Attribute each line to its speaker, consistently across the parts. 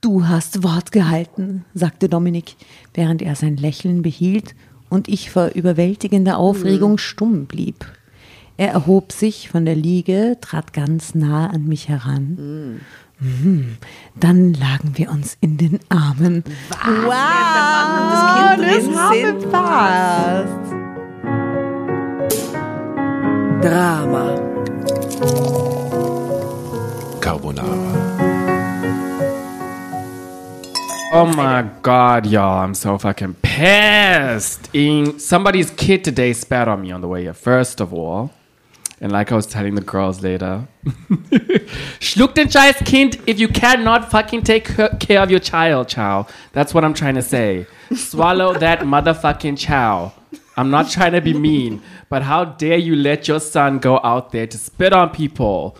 Speaker 1: Du hast Wort gehalten, sagte Dominik, während er sein Lächeln behielt und ich vor überwältigender Aufregung stumm blieb. Er erhob sich von der Liege, trat ganz nah an mich heran. Mhm. Dann lagen wir uns in den Armen.
Speaker 2: Wow, das Kind drin
Speaker 1: haben fast.
Speaker 2: Drama.
Speaker 3: Carbonara.
Speaker 4: Oh my god, y'all, I'm so fucking pissed. In somebody's kid today spat on me on the way here, first of all. And like I was telling the girls later, schluck den scheiß Kind if you cannot fucking take care of your child, chow. That's what I'm trying to say. Swallow that motherfucking chow. I'm not trying to be mean, but how dare you let your son go out there to spit on people?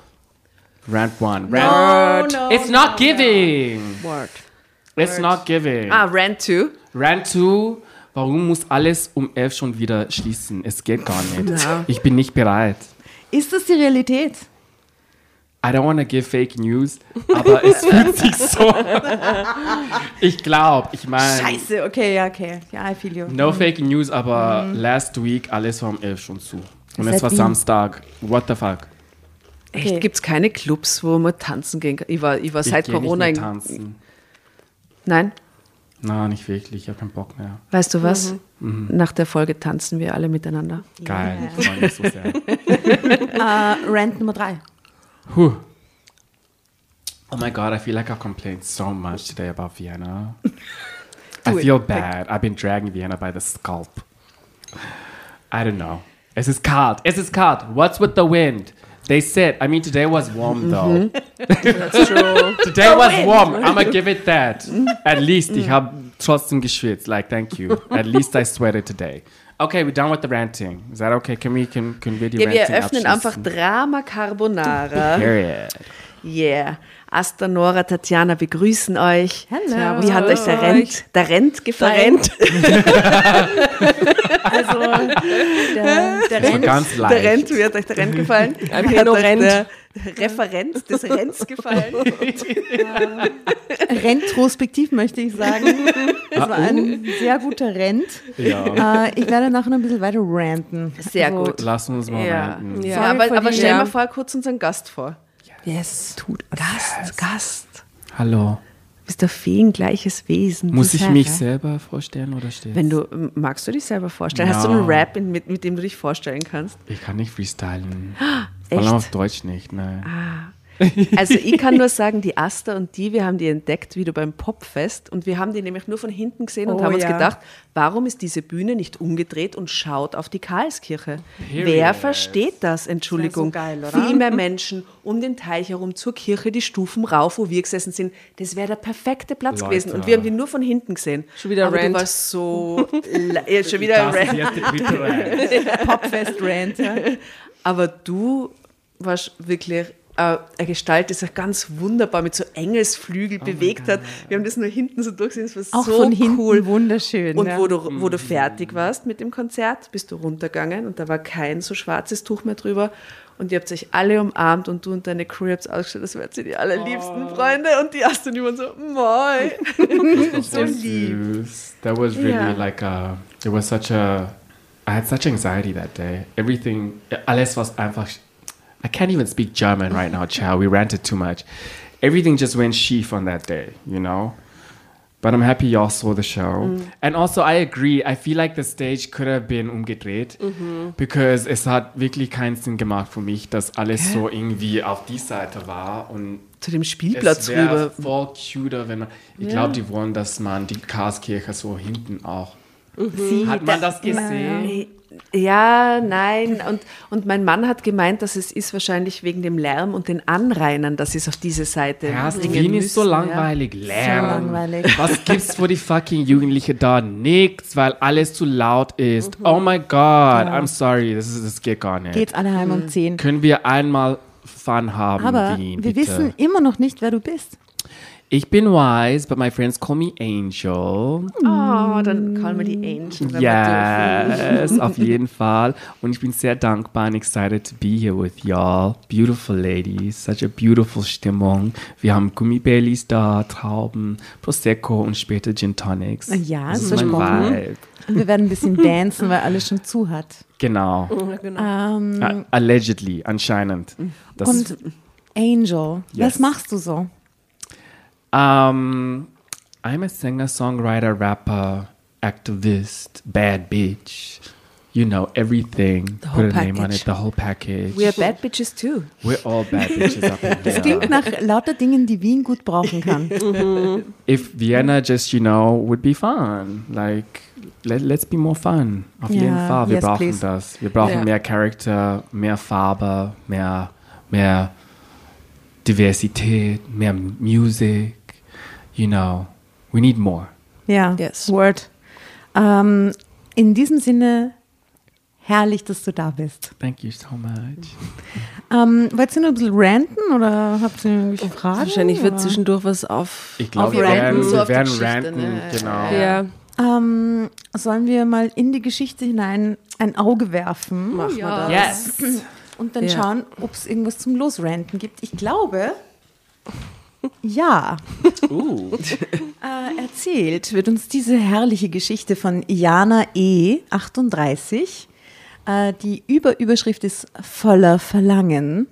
Speaker 4: Rant one. Rant.
Speaker 2: no,
Speaker 4: it's not giving.
Speaker 2: Word.
Speaker 4: It's not giving.
Speaker 2: Ah, Rant 2.
Speaker 4: Rant 2. Warum muss alles um 11 schon wieder schließen? Es geht gar nicht.
Speaker 2: Ja.
Speaker 4: Ich bin nicht bereit.
Speaker 1: Ist das die Realität?
Speaker 4: I don't want to give fake news, aber es fühlt sich so. ich glaube, ich meine.
Speaker 1: Scheiße, okay, ja, okay. Ja, I feel you.
Speaker 4: No fake news, aber last week alles war um 11 schon zu. Und
Speaker 1: Seit
Speaker 4: es war
Speaker 1: wie?
Speaker 4: Samstag. What the fuck?
Speaker 2: Echt?
Speaker 1: Okay.
Speaker 2: Gibt es keine Clubs, wo man tanzen gehen kann? Ich war, ich war
Speaker 4: Ich
Speaker 2: seit
Speaker 4: nicht
Speaker 2: Corona. in-
Speaker 4: tanzen.
Speaker 2: Nein,
Speaker 4: Na, nicht wirklich. Ich habe keinen Bock mehr.
Speaker 2: weißt du was?
Speaker 4: Mhm.
Speaker 2: Nach der Folge tanzen wir alle miteinander.
Speaker 4: Geil. Ich freue mich so sehr.
Speaker 1: Äh, Rant Nummer drei.
Speaker 4: Whew. Oh my god, I feel like I've complained so much today about Vienna. I feel bad. I've been dragging Vienna by the scalp. I don't know. Es ist kalt. Es ist kalt. What's with the wind? They said, I mean, today was warm though.
Speaker 2: That's true.
Speaker 4: Today was warm. I'm gonna give it that. At least ich habe trotzdem geschwitzt. Like, thank you. At least I sweated today. Okay, we're done with the ranting. Is that okay? Can we, can, können wir die
Speaker 2: Ja, wir eröffnen einfach? Drama Carbonara.
Speaker 4: Period.
Speaker 2: Yeah. Asta, Nora, Tatjana begrüßen euch.
Speaker 1: Hello.
Speaker 2: Wie hat euch der Rent, der Rent gefallen?
Speaker 1: Also, der, der
Speaker 4: war
Speaker 1: Rent,
Speaker 4: ganz leicht.
Speaker 2: Der Rent, wie hat euch der Rent gefallen? Wie hat
Speaker 5: Rent.
Speaker 2: der Referent des Rents gefallen?
Speaker 1: Retrospektiv möchte ich sagen. Das war ein sehr guter Rent.
Speaker 4: Ja.
Speaker 1: Äh, ich werde nachher noch ein bisschen weiter ranten.
Speaker 2: Sehr
Speaker 1: Also,
Speaker 2: gut.
Speaker 4: Lass uns mal
Speaker 2: Ja.
Speaker 4: ranten.
Speaker 2: Ja, aber, aber stell
Speaker 1: Ja.
Speaker 2: mal vor kurz unseren Gast vor.
Speaker 1: Yes. Tut
Speaker 2: Gast, Gast.
Speaker 4: Hallo.
Speaker 2: Du bist ein feengleiches Wesen.
Speaker 4: Muss ich mich selber vorstellen oder steht?
Speaker 2: Wenn du, magst du dich selber vorstellen? Hast du einen Rap, mit, mit dem du dich vorstellen kannst?
Speaker 4: Ich kann nicht freestylen. Vor
Speaker 2: Echt?
Speaker 4: allem auf Deutsch nicht, ne.
Speaker 2: Also ich kann nur sagen, die Asta und die, wir haben die entdeckt wieder beim Popfest und wir haben die nämlich nur von hinten gesehen und
Speaker 1: Oh
Speaker 2: haben uns
Speaker 1: ja.
Speaker 2: gedacht, warum ist diese Bühne nicht umgedreht und schaut auf die Karlskirche?
Speaker 4: Period.
Speaker 2: Wer versteht das? Entschuldigung.
Speaker 1: Das so geil, oder?
Speaker 2: Viel mehr Menschen um den Teich herum zur Kirche, die Stufen rauf, wo wir gesessen sind. Das wäre der perfekte Platz
Speaker 4: Leute.
Speaker 2: gewesen und wir haben die nur von hinten gesehen.
Speaker 5: Schon wieder
Speaker 2: Aber
Speaker 5: Rant.
Speaker 2: du warst so... ja, schon wieder Rant.
Speaker 1: Popfest Rant. Ja.
Speaker 2: Aber du warst wirklich äh, eine Gestalt, die sich ganz wunderbar mit so Engelsflügel bewegt hat. Wir haben das nur hinten so durchgesehen, das war
Speaker 1: Auch
Speaker 2: so
Speaker 1: von hinten
Speaker 2: cool.
Speaker 1: wunderschön.
Speaker 2: Und
Speaker 1: ja.
Speaker 2: wo du, wo du fertig warst mit dem Konzert, bist du runtergegangen und da war kein so schwarzes Tuch mehr drüber. Und ihr habt euch alle umarmt und du und deine Crew habt ausgestellt, das wärt sie die allerliebsten Freunde. Und die Aston und so, moi. so lieb.
Speaker 4: Süß. That was really
Speaker 2: Ja.
Speaker 4: like a, it was such a, I had such anxiety that day. Everything, alles was einfach, I can't even speak German right now, child. We ranted too much. Everything just went schief on that day, you know? But I'm happy y'all saw the show. And also, I agree. I feel like the stage could have been umgedreht. Because es hat wirklich keinen Sinn gemacht für mich, dass alles so irgendwie auf die Seite war. Und
Speaker 2: Zu dem Spielplatz
Speaker 4: es wäre
Speaker 2: rüber.
Speaker 4: voll cuter, wenn man. Ich glaube, die wollen, dass man die Karlskirche so hinten auch.
Speaker 1: Sie,
Speaker 4: Hat man das gesehen?
Speaker 2: Ja, nein. Und, und mein Mann hat gemeint, dass es ist wahrscheinlich wegen dem Lärm und den Anrainern, dass sie es auf diese Seite
Speaker 4: Erst
Speaker 2: bringen
Speaker 4: Wien ist so
Speaker 2: müssen, ja.
Speaker 4: langweilig. Lärm.
Speaker 1: langweilig.
Speaker 4: Was gibt's für die fucking Jugendlichen da? Nix, weil alles zu laut ist.
Speaker 2: Mhm.
Speaker 4: Oh my God, I'm sorry, das, ist, das geht gar nicht.
Speaker 1: Geht's alle heim um 10.
Speaker 4: Können wir einmal Fun haben,
Speaker 1: Aber
Speaker 4: Wien,
Speaker 1: wir
Speaker 4: bitte?
Speaker 1: wissen immer noch nicht, wer du bist.
Speaker 4: Ich bin wise, but my friends call me Angel.
Speaker 2: Oh, dann call wir die Angel. wenn.
Speaker 4: Yes, auf jeden Fall. Und ich bin sehr dankbar and excited to be here with y'all. Beautiful ladies, such a beautiful Stimmung. Wir haben Gummibaileys da, Trauben, Prosecco und später Gin Tonics.
Speaker 1: Ja,
Speaker 4: das
Speaker 1: ist versprochen.
Speaker 4: Vibe.
Speaker 1: Und wir werden ein bisschen dancen, weil alles schon zu hat.
Speaker 4: Genau.
Speaker 2: genau.
Speaker 1: Ähm,
Speaker 4: A- Allegedly, anscheinend. Das
Speaker 1: und Angel, was
Speaker 4: Yes.
Speaker 1: machst du so?
Speaker 4: Um, I'm a singer, songwriter, rapper, activist, bad bitch. You know everything.
Speaker 2: whole
Speaker 4: Put a name on
Speaker 2: package.
Speaker 4: it. The whole package.
Speaker 2: We are bad bitches too.
Speaker 4: We're all bad bitches up in here.
Speaker 1: Klingt nach lauter Dingen, die Wien gut brauchen kann.
Speaker 4: If Vienna just you know would be fun, like let, let's be more fun. Auf
Speaker 1: Ja,
Speaker 4: jeden Fall. Wir
Speaker 1: yes,
Speaker 4: brauchen
Speaker 1: please.
Speaker 4: das. Wir brauchen
Speaker 2: Ja.
Speaker 4: mehr Charakter, mehr Farbe, mehr mehr Diversität, mehr Music. You know, we need more.
Speaker 1: Ja,
Speaker 2: Yes.
Speaker 1: Word. Ähm, in diesem Sinne, herrlich, dass du da bist.
Speaker 4: Thank you so much.
Speaker 1: Ähm, wollt ihr noch ein bisschen ranten oder habt ihr irgendwelche Fragen?
Speaker 5: Wahrscheinlich wird
Speaker 1: oder?
Speaker 5: zwischendurch was auf.
Speaker 4: Ich glaube, wir
Speaker 2: wir
Speaker 4: werden,
Speaker 2: ranten so
Speaker 4: wir werden ranten.
Speaker 2: ne?
Speaker 4: Genau.
Speaker 5: Ja,
Speaker 1: Ähm, sollen wir mal in die Geschichte hinein ein Auge werfen
Speaker 5: machen wir
Speaker 2: Ja.
Speaker 5: das.
Speaker 4: Yes.
Speaker 1: und dann
Speaker 5: Ja.
Speaker 1: schauen, ob es irgendwas zum Losranten gibt? Ich glaube, ja.
Speaker 4: Uh.
Speaker 1: Äh, erzählt wird uns diese herrliche Geschichte von Jana E. 38. Äh, die Überüberschrift ist voller Verlangen.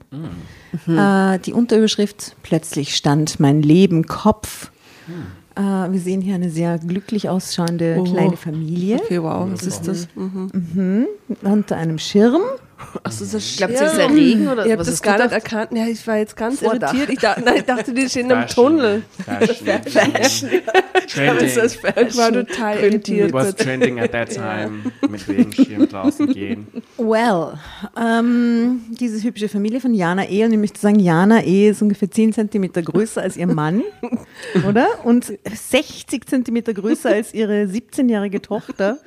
Speaker 1: Äh, die Unterüberschrift Plötzlich stand mein Leben Kopf. Äh, wir sehen hier eine sehr glücklich ausschauende
Speaker 5: Oh.
Speaker 1: kleine Familie
Speaker 5: Okay, wow, was ist das?
Speaker 1: unter einem Schirm.
Speaker 5: Achso, das ist
Speaker 2: Glaubt ihr, es ist der Regen oder
Speaker 5: Ich habe
Speaker 2: was
Speaker 5: das
Speaker 2: hast
Speaker 5: gar nicht erkannt. Ja, ich war jetzt ganz
Speaker 2: Vordach.
Speaker 5: irritiert. Ich dachte, nein, ich dachte, die stehen im
Speaker 4: Fashion.
Speaker 5: Tunnel.
Speaker 4: Fashion. Trending.
Speaker 2: Das ist
Speaker 5: Ich war total irritiert.
Speaker 4: It was trending at that time. Mit Regenschirm draußen gehen.
Speaker 1: Well, ähm, diese hübsche Familie von Jana E. Und ich möchte sagen, Jana E. ist ungefähr 10 Zentimeter größer als ihr Mann, oder? Und 60 Zentimeter größer als ihre 17-jährige Tochter.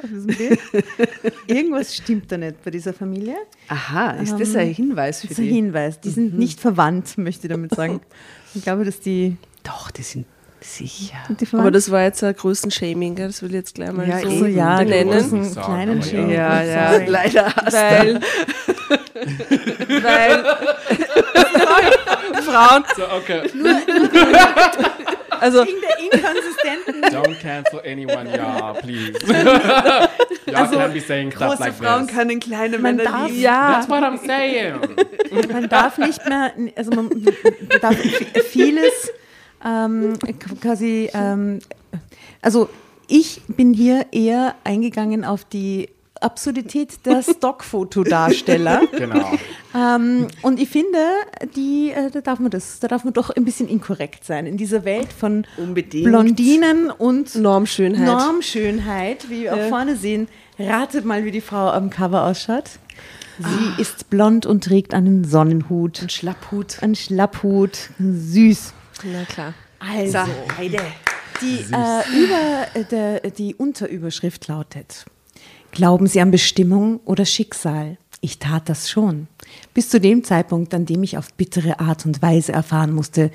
Speaker 1: Irgendwas stimmt da nicht bei dieser Familie.
Speaker 2: Aha, ist das ein Hinweis für
Speaker 1: Das ist ein
Speaker 2: die?
Speaker 1: Hinweis. Die sind nicht verwandt, möchte ich damit sagen. Ich glaube, dass die,
Speaker 2: Doch, die sind sicher.
Speaker 1: die
Speaker 5: Aber das war jetzt ein Größenshaming, das will ich jetzt gleich mal
Speaker 2: Ja,
Speaker 5: so
Speaker 1: so, ja, die
Speaker 5: benennen.
Speaker 1: großen,
Speaker 4: Sagen,
Speaker 1: kleinen
Speaker 4: aber ja.
Speaker 2: Ja, ja, leider hast
Speaker 5: Weil, weil Frauen,
Speaker 4: So, okay.
Speaker 5: Also
Speaker 1: Wegen der inkonsistenten
Speaker 4: Don't cancel anyone, y'all, please. y'all can't be saying stuff
Speaker 2: Große
Speaker 4: like
Speaker 2: Frauen
Speaker 4: this.
Speaker 2: können kleine
Speaker 1: Man
Speaker 2: Männer
Speaker 1: darf-
Speaker 2: lieben.
Speaker 5: ja,
Speaker 4: That's what I'm saying.
Speaker 1: man darf nicht mehr, also man darf vi- vieles ähm, quasi, ähm, also ich bin hier eher eingegangen auf die Absurdität der Stockfotodarsteller.
Speaker 4: Genau.
Speaker 1: ähm, und ich finde, die, äh, da darf man das, da darf man doch ein bisschen inkorrekt sein in dieser Welt von
Speaker 2: Unbedingt.
Speaker 1: Blondinen und
Speaker 5: Normschönheit.
Speaker 1: Normschönheit, wie wir auch vorne sehen. Ratet mal, wie die Frau am Cover ausschaut. Sie ist blond und trägt einen Sonnenhut.
Speaker 2: Ein Schlapphut.
Speaker 1: Ein Schlapphut. Süß.
Speaker 5: Na klar.
Speaker 1: Also,
Speaker 2: So, Heide.
Speaker 1: die, äh, über, äh, der, die Unterüberschrift lautet: Glauben Sie an Bestimmung oder Schicksal? Ich tat das schon. Bis zu dem Zeitpunkt, an dem ich auf bittere Art und Weise erfahren musste,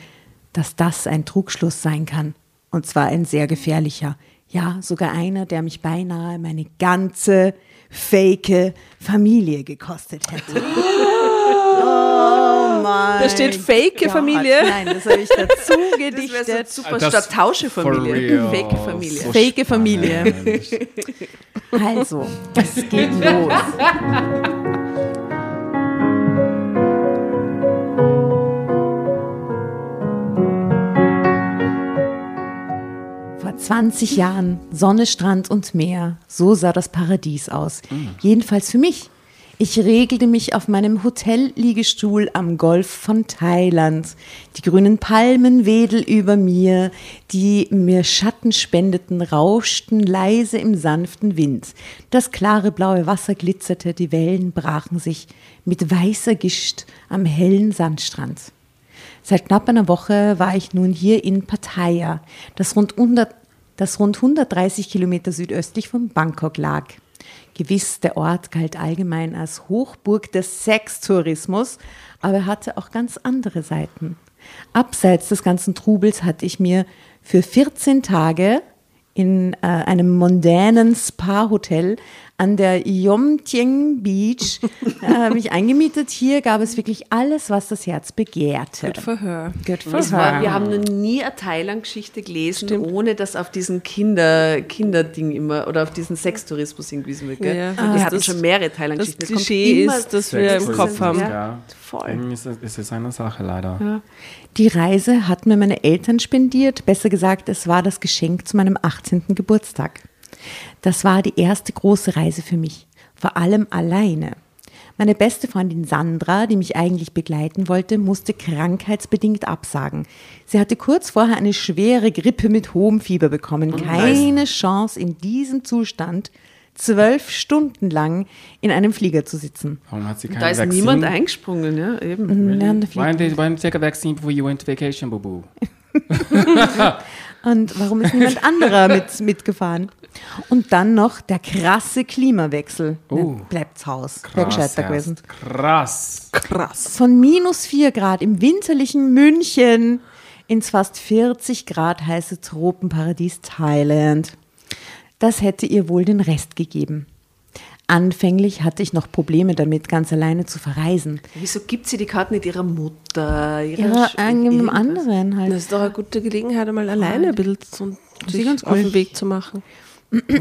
Speaker 1: dass das ein Trugschluss sein kann. Und zwar ein sehr gefährlicher. Ja, sogar einer, der mich beinahe meine ganze fake Familie gekostet hätte. Oh mein
Speaker 5: Da steht fake
Speaker 1: Gott.
Speaker 5: Familie.
Speaker 1: Nein, das habe ich dazu
Speaker 2: Das wäre so
Speaker 1: gedichtet.
Speaker 2: super
Speaker 4: Das
Speaker 2: statt Tausche-Familie.
Speaker 4: for real.
Speaker 2: Fake Familie.
Speaker 4: So
Speaker 1: Fake Familie.
Speaker 4: spannend.
Speaker 1: Also, es geht los. Vor 20 Jahren, Sonne, Strand und Meer, so sah das Paradies aus. Jedenfalls für mich. Ich regelte mich auf meinem Hotelliegestuhl am Golf von Thailand. Die grünen Palmen wedel über mir, die mir Schatten spendeten, rauschten leise im sanften Wind. Das klare blaue Wasser glitzerte, die Wellen brachen sich mit weißer Gischt am hellen Sandstrand. Seit knapp einer Woche war ich nun hier in Pattaya, das rund, 100, das rund 130 Kilometer südöstlich von Bangkok lag. Gewiss, der Ort galt allgemein als Hochburg des Sextourismus, aber er hatte auch ganz andere Seiten. Abseits des ganzen Trubels hatte ich mir für 14 Tage in äh, einem mondänen Spa-Hotel an der Yomtien Beach äh, mich eingemietet. Hier gab es wirklich alles, was das Herz begehrte.
Speaker 5: Good for her.
Speaker 1: Good for
Speaker 2: Es war,
Speaker 1: her.
Speaker 2: wir haben noch nie eine Thailand-Geschichte gelesen, ohne dass auf diesen Kinder, Kinderding immer oder auf diesen Sextourismus hingewiesen wird. Gell?
Speaker 5: Ja, das-
Speaker 2: wir hatten
Speaker 5: das-
Speaker 2: schon mehrere
Speaker 5: Das
Speaker 2: Thailand-Geschichten. Es kommt
Speaker 5: Klischee ist, das wir im Kopf haben.
Speaker 2: Ja.
Speaker 4: Ja.
Speaker 2: Voll.
Speaker 4: Ist es, ist es eine Sache leider.
Speaker 1: Die Reise hatten mir meine Eltern spendiert. Besser gesagt, es war das Geschenk zu meinem 18. Geburtstag. Das war die erste große Reise für mich, vor allem alleine. Meine beste Freundin Sandra, die mich eigentlich begleiten wollte, musste krankheitsbedingt absagen. Sie hatte kurz vorher eine schwere Grippe mit hohem Fieber bekommen. Keine Chance in diesem Zustand, zwölf Stunden lang in einem Flieger zu sitzen.
Speaker 4: Warum hat sie kein
Speaker 2: Da ist
Speaker 4: Vaccine?
Speaker 2: niemand eingesprungen, ja, eben.
Speaker 1: Der
Speaker 4: Why didn't, take a vaccine before you went to vacation, boo boo?
Speaker 1: Und warum ist niemand anderer mit, mitgefahren? Und dann noch der krasse Klimawechsel.
Speaker 4: Oh.
Speaker 1: Ne, bleibt zu Haus. Wäre gescheiter gewesen.
Speaker 4: Krass.
Speaker 5: Krass.
Speaker 1: Von minus 4 Grad im winterlichen München ins fast 40 Grad heiße Tropenparadies Thailand. Das hätte ihr wohl den Rest gegeben. Anfänglich hatte ich noch Probleme damit, ganz alleine zu verreisen.
Speaker 2: Wieso gibt sie die Karten nicht ihrer Mutter? Ihrer
Speaker 1: Ja, irgendeinem
Speaker 2: irgendwas?
Speaker 1: anderen halt.
Speaker 5: Das ist doch eine gute Gelegenheit, einmal alleine ein bisschen zu, sich
Speaker 1: ganz
Speaker 5: auf den Weg zu machen.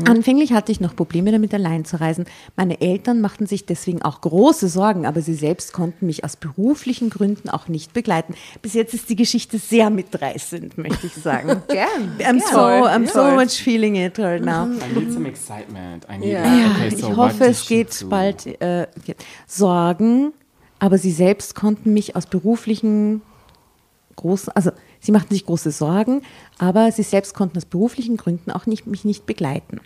Speaker 1: Anfänglich hatte ich noch Probleme damit, allein zu reisen. Meine Eltern machten sich deswegen auch große Sorgen, aber sie selbst konnten mich aus beruflichen Gründen auch nicht begleiten. Bis jetzt ist die Geschichte sehr mitreißend, möchte ich sagen.
Speaker 2: Gern.
Speaker 1: I'm so, I'm so much feeling it right now.
Speaker 4: I need some excitement. I need.
Speaker 5: Ja,
Speaker 4: Okay, so
Speaker 1: ich hoffe, es geht
Speaker 4: do?
Speaker 1: bald. Äh. Sorgen, aber sie selbst konnten mich aus beruflichen großen, also sie machten sich große Sorgen, aber sie selbst konnten aus beruflichen Gründen auch nicht, mich nicht begleiten.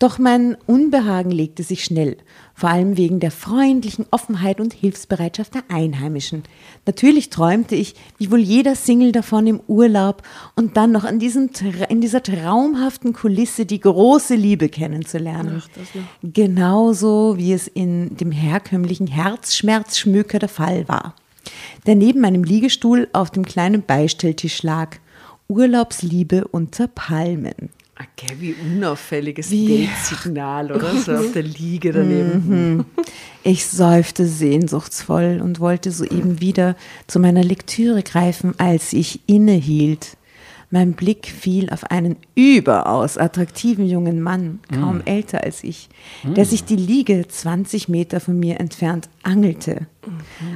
Speaker 1: Doch mein Unbehagen legte sich schnell, vor allem wegen der freundlichen Offenheit und Hilfsbereitschaft der Einheimischen. Natürlich träumte ich, wie wohl jeder Single davon im Urlaub und dann noch diesem, in dieser traumhaften Kulisse die große Liebe kennenzulernen. Genauso wie es in dem herkömmlichen Herzschmerzschmöker der Fall war. Der neben meinem Liegestuhl auf dem kleinen Beistelltisch lag. Urlaubsliebe unter Palmen.
Speaker 2: Okay, wie unauffälliges
Speaker 1: Wie-
Speaker 2: Date-Signal, oder? So auf der Liege daneben.
Speaker 1: Ich seufzte sehnsuchtsvoll und wollte soeben wieder zu meiner Lektüre greifen, als ich innehielt. Mein Blick fiel auf einen überaus attraktiven jungen Mann, kaum älter als ich, der sich die Liege 20 Meter von mir entfernt angelte.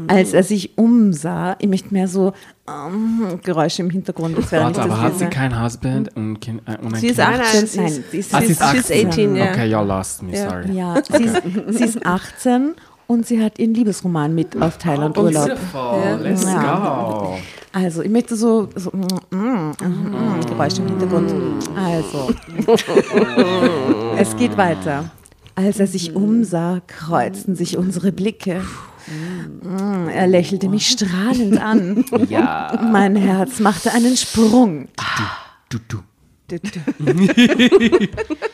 Speaker 1: Als er sich umsah, ich möchte mehr so ähm, Geräusche im Hintergrund, das
Speaker 4: Warte,
Speaker 1: nicht
Speaker 4: aber
Speaker 1: das
Speaker 4: hat sie kein Husband und, kind, äh, und ein
Speaker 5: Sie ist
Speaker 4: Kind?
Speaker 5: 18.
Speaker 1: Nein,
Speaker 5: sie ist-
Speaker 4: Ah, sie ist
Speaker 5: sie ist
Speaker 4: 18.
Speaker 5: 18, ja.
Speaker 4: Okay, you lost me,
Speaker 5: Ja.
Speaker 4: sorry.
Speaker 1: Ja, sie ist, sie ist 18 und sie hat ihren Liebesroman mit auf Thailand Urlaub.
Speaker 4: Beautiful. Let's
Speaker 1: Ja.
Speaker 4: go.
Speaker 1: Also, ich möchte so, so mm, mm, mm, Geräusche im Hintergrund. Also, es geht weiter. Als er sich umsah, kreuzten sich unsere Blicke. Mm, Er lächelte mich strahlend an.
Speaker 4: Ja.
Speaker 1: Mein Herz machte einen Sprung.
Speaker 4: Du, du.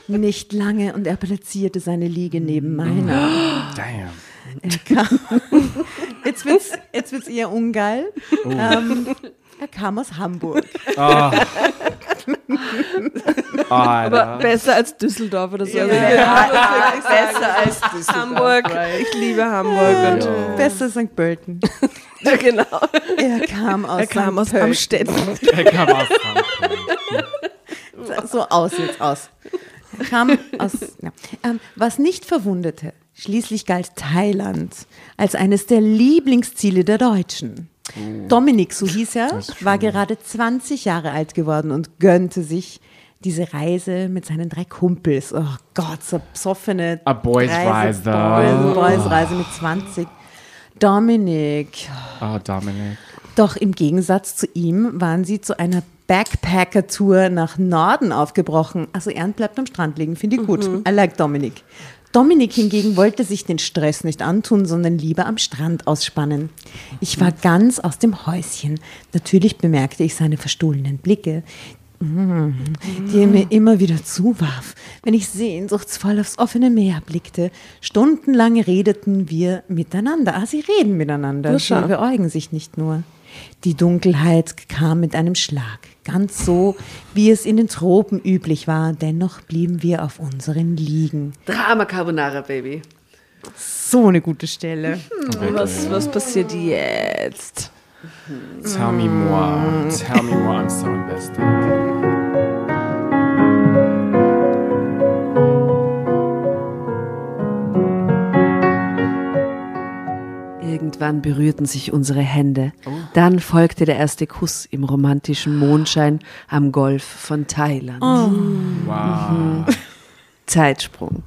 Speaker 1: Nicht lange und er platzierte seine Liege neben meiner.
Speaker 4: Damn.
Speaker 1: Er kam, jetzt wird's, jetzt wird's eher ungeil. Ähm, er kam aus Hamburg.
Speaker 4: Alter.
Speaker 5: Besser als Düsseldorf oder so. Also
Speaker 2: Besser als das.
Speaker 5: Hamburg. Ich liebe Hamburg. Und,
Speaker 4: Ja.
Speaker 1: Besser St. Pölten.
Speaker 5: ja, genau.
Speaker 1: Er kam aus
Speaker 5: Er kam
Speaker 1: St.
Speaker 5: aus
Speaker 1: Pölten.
Speaker 5: Amstetten.
Speaker 4: Er kam aus Frankreich.
Speaker 1: So aus jetzt aus. Er kam aus. Ja. Ähm, was nicht verwunderte, schließlich galt Thailand als eines der Lieblingsziele der Deutschen. Dominik, so hieß er, war gerade 20 Jahre alt geworden und gönnte sich diese Reise mit seinen drei Kumpels. Oh Gott, so besoffene
Speaker 4: A boys' Reise.
Speaker 1: Boys, boys Reise mit 20. Dominik,
Speaker 4: Oh, Dominic.
Speaker 1: doch im Gegensatz zu ihm waren sie zu einer Backpacker-Tour nach Norden aufgebrochen. Also Ernst bleibt am Strand liegen, finde ich gut. I like Dominik. Dominik hingegen wollte sich den Stress nicht antun, sondern lieber am Strand ausspannen. Ich war ganz aus dem Häuschen. Natürlich bemerkte ich seine verstohlenen Blicke, mm, die er mir immer wieder zuwarf, wenn ich sehnsuchtsvoll aufs offene Meer blickte. Stundenlang redeten wir miteinander. Ah, sie reden miteinander.
Speaker 5: Na,
Speaker 1: Sie beäugen sich nicht nur. Die Dunkelheit kam mit einem Schlag, ganz so, wie es in den Tropen üblich war. Dennoch blieben wir auf unseren Liegen.
Speaker 2: Drama Carbonara, Baby.
Speaker 1: So eine gute Stelle.
Speaker 5: Was, was passiert jetzt?
Speaker 4: Tell me more. Tell me more. I'm so invested.
Speaker 2: Irgendwann berührten sich unsere Hände. Dann folgte der erste Kuss im romantischen Mondschein am Golf von Thailand.
Speaker 4: Wow.
Speaker 2: Zeitsprung.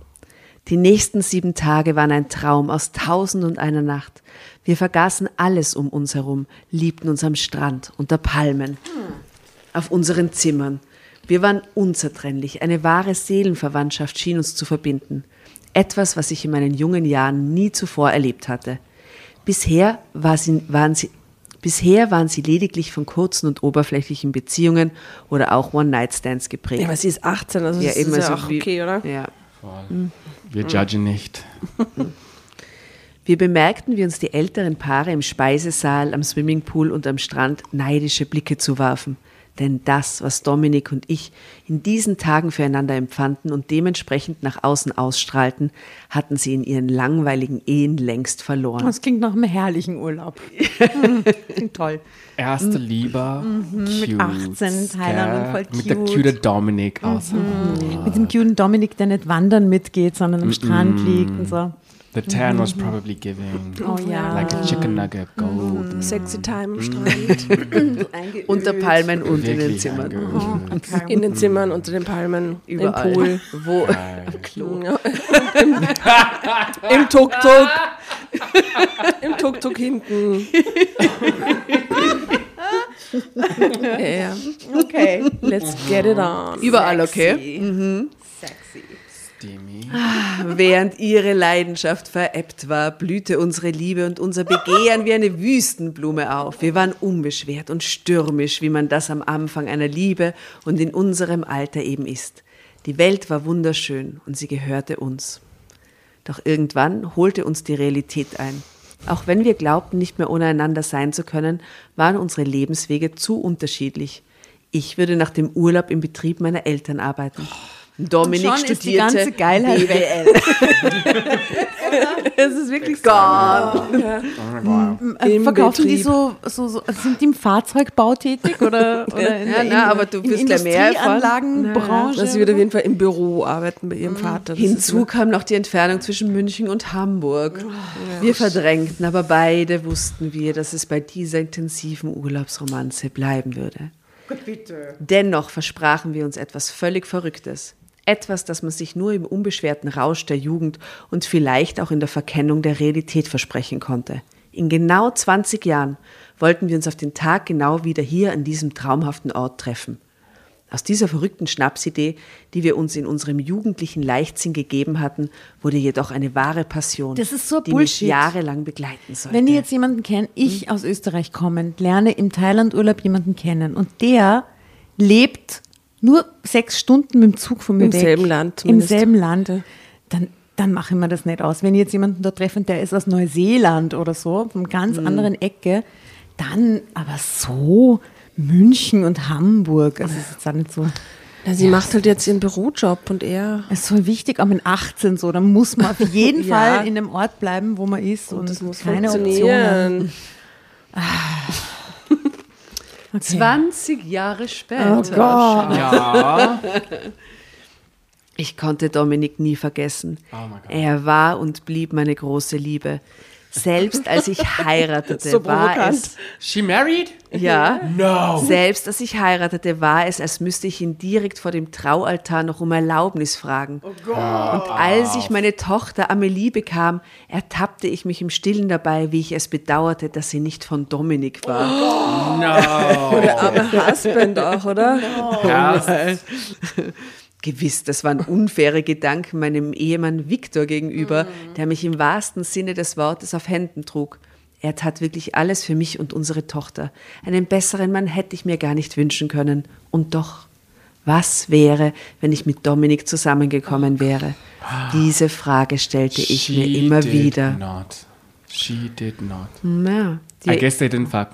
Speaker 2: Die nächsten sieben Tage waren ein Traum aus tausend und einer Nacht. Wir vergaßen alles um uns herum, liebten uns am Strand, unter Palmen, auf unseren Zimmern. Wir waren unzertrennlich. Eine wahre Seelenverwandtschaft schien uns zu verbinden. Etwas, was ich in meinen jungen Jahren nie zuvor erlebt hatte. Bisher, war sie, waren sie, bisher waren sie lediglich von kurzen und oberflächlichen Beziehungen oder auch One-Night-Stands geprägt.
Speaker 5: Ja, aber sie ist 18, also das ist ja auch
Speaker 2: wie-
Speaker 5: okay, oder?
Speaker 2: Ja.
Speaker 4: Wir judgen nicht.
Speaker 2: Wir bemerkten, wie uns die älteren Paare im Speisesaal, am Swimmingpool und am Strand neidische Blicke zuwarfen. Denn das, was Dominik und ich in diesen Tagen füreinander empfanden und dementsprechend nach außen ausstrahlten, hatten sie in ihren langweiligen Ehen längst verloren.
Speaker 1: Das klingt nach einem herrlichen Urlaub. Klingt toll.
Speaker 4: Erste Liebe. Cute.
Speaker 1: mit 18 Thailand und voll
Speaker 4: Mit der
Speaker 1: cute.
Speaker 4: cute Dominic außer.
Speaker 1: Mit dem cuten Dominik, der nicht wandern mitgeht, sondern am Strand liegt und so.
Speaker 4: The tan was probably giving.
Speaker 1: Oh ja.
Speaker 4: Like a chicken nugget, gold.
Speaker 5: Sexy Time am Strand.
Speaker 2: Unter Palmen und in den
Speaker 4: Wirklich
Speaker 2: Zimmern.
Speaker 4: angeölt.
Speaker 5: In den Zimmern, unter den Palmen,
Speaker 2: Überall.
Speaker 5: im Pool,
Speaker 2: Wo.
Speaker 5: Im, im Tuk-Tuk. Im Tuk-Tuk hinten. ja, ja.
Speaker 1: Okay.
Speaker 5: Let's get it on.
Speaker 2: überall okay.
Speaker 4: Steamy.
Speaker 2: Während ihre Leidenschaft verebbt war, blühte unsere Liebe und unser Begehren wie eine Wüstenblume auf. Wir waren unbeschwert und stürmisch, wie man das am Anfang einer Liebe und in unserem Alter eben ist. Die Welt war wunderschön und sie gehörte uns. Doch irgendwann holte uns die Realität ein. Auch wenn wir glaubten, nicht mehr ohne einander sein zu können, waren unsere Lebenswege zu unterschiedlich. Ich würde nach dem Urlaub im Betrieb meiner Eltern arbeiten. Dominik
Speaker 1: Und schon ist die
Speaker 2: studierte
Speaker 1: ganze Geilheit
Speaker 2: BWL.
Speaker 5: Es ist wirklich so.
Speaker 2: Gone.
Speaker 1: Äh,
Speaker 5: Im
Speaker 1: Verkaufen die
Speaker 5: Betrieb.
Speaker 1: so, so, so, sind die im Fahrzeugbau tätig oder, oder in
Speaker 2: Ja,
Speaker 1: der
Speaker 2: na, aber du wirst
Speaker 1: in
Speaker 2: gleich mehr erfahren.
Speaker 1: Industrieanlagenbranche?
Speaker 5: Also sie wird auf jeden Fall im Büro arbeiten bei ihrem Vater. Das
Speaker 2: Hinzu kam noch die Entfernung zwischen München und Hamburg. Wir verdrängten, aber beide wussten wir, dass es bei dieser intensiven Urlaubsromanze bleiben würde. Dennoch versprachen wir uns etwas völlig Verrücktes. Etwas, das man sich nur im unbeschwerten Rausch der Jugend und vielleicht auch in der Verkennung der Realität versprechen konnte. In genau 20 Jahren wollten wir uns auf den Tag genau wieder hier an diesem traumhaften Ort treffen. Aus dieser verrückten Schnapsidee, die wir uns in unserem jugendlichen Leichtsinn gegeben hatten, wurde jedoch eine wahre Passion,
Speaker 1: so
Speaker 2: die
Speaker 1: Bullshit.
Speaker 2: mich jahrelang begleiten sollte.
Speaker 1: Wenn ihr jetzt jemanden kennt, ich aus Österreich kommend, lerne im Thailand-Urlaub jemanden kennen und der lebt nur sechs Stunden mit dem Zug von mir
Speaker 5: Im
Speaker 1: weg.
Speaker 5: selben Land
Speaker 1: Im selben Land. Dann, dann mache ich mir das nicht aus. Wenn ihr jetzt jemanden dort treffen, der ist aus Neuseeland oder so, von ganz
Speaker 5: Mhm.
Speaker 1: anderen Ecke, dann aber so München und Hamburg. Also es ist jetzt auch nicht so.
Speaker 5: Ja, sie macht halt jetzt ihren Bürojob und er.
Speaker 1: Es ist so wichtig, aber mit 18 so, dann muss man auf jeden
Speaker 5: Ja.
Speaker 1: Fall in dem Ort bleiben, wo man ist und,
Speaker 5: das muss
Speaker 1: keine Optionen.
Speaker 5: funktionieren.
Speaker 1: Okay.
Speaker 2: 20 Jahre später.
Speaker 1: Oh Gott.
Speaker 4: Ja.
Speaker 2: Ich konnte Dominik nie vergessen.
Speaker 4: Oh mein Gott.
Speaker 2: Er war und blieb meine große Liebe. Selbst als ich heiratete,
Speaker 5: So
Speaker 2: war es
Speaker 4: She married?
Speaker 2: ja.
Speaker 4: No.
Speaker 2: Selbst als ich heiratete, war es, als müsste ich ihn direkt vor dem Traualtar noch um Erlaubnis fragen. Und als ich meine Tochter Amelie bekam, ertappte ich mich im Stillen dabei, wie ich es bedauerte, dass sie nicht von Dominik war.
Speaker 4: No.
Speaker 5: Der arme Husband auch, oder?
Speaker 4: Erst
Speaker 2: Gewiss, das waren unfaire Gedanken meinem Ehemann Viktor gegenüber, der mich im wahrsten Sinne des Wortes auf Händen trug. Er tat wirklich alles für mich und unsere Tochter. Einen besseren Mann hätte ich mir gar nicht wünschen können. Und doch, was wäre, wenn ich mit Dominik zusammengekommen wäre? Diese Frage stellte ich mir immer
Speaker 4: did
Speaker 2: wieder.
Speaker 4: Not. She did not.
Speaker 2: Ja,
Speaker 4: I guess they didn't fuck.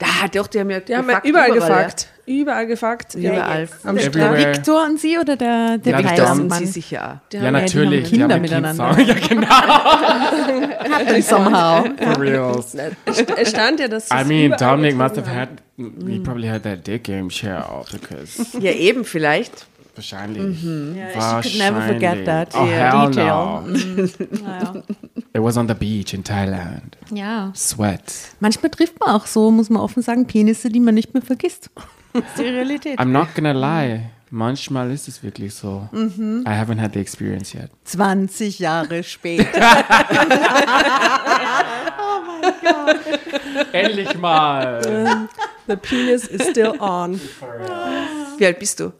Speaker 2: Ah, doch, die haben ja
Speaker 5: Die haben ja überall gefuckt. Überall gefuckt.
Speaker 2: Ja. Überall.
Speaker 5: Am
Speaker 1: Der. Victor und sie oder der, der
Speaker 4: Ja, das
Speaker 2: Das
Speaker 1: und
Speaker 2: sie sicher auch.
Speaker 5: Die
Speaker 4: Ja, natürlich.
Speaker 1: die haben Kinder
Speaker 4: die haben ein
Speaker 1: miteinander.
Speaker 4: Zusammen. ja, genau.
Speaker 1: Somehow.
Speaker 4: For reals.
Speaker 5: Es stand ja, dass
Speaker 4: I mean, Dominic must have
Speaker 5: haben.
Speaker 4: had, he probably had that dick game share out because
Speaker 2: Ja, eben vielleicht.
Speaker 4: wahrscheinlich.
Speaker 1: Yeah, she could never forget that.
Speaker 4: Oh,
Speaker 1: Yeah.
Speaker 4: hell
Speaker 1: Detail.
Speaker 4: no.
Speaker 1: Naja.
Speaker 4: It was on the beach in Thailand.
Speaker 1: Ja.
Speaker 4: Sweat.
Speaker 1: Manchmal trifft man auch so, muss man offen sagen, Penisse, die man nicht mehr vergisst. Das ist die Realität.
Speaker 4: I'm not gonna lie. Manchmal ist es wirklich so. I haven't had the experience yet.
Speaker 1: 20 Jahre später.
Speaker 4: Endlich mal.
Speaker 5: The penis is still on.
Speaker 2: Wie alt bist du?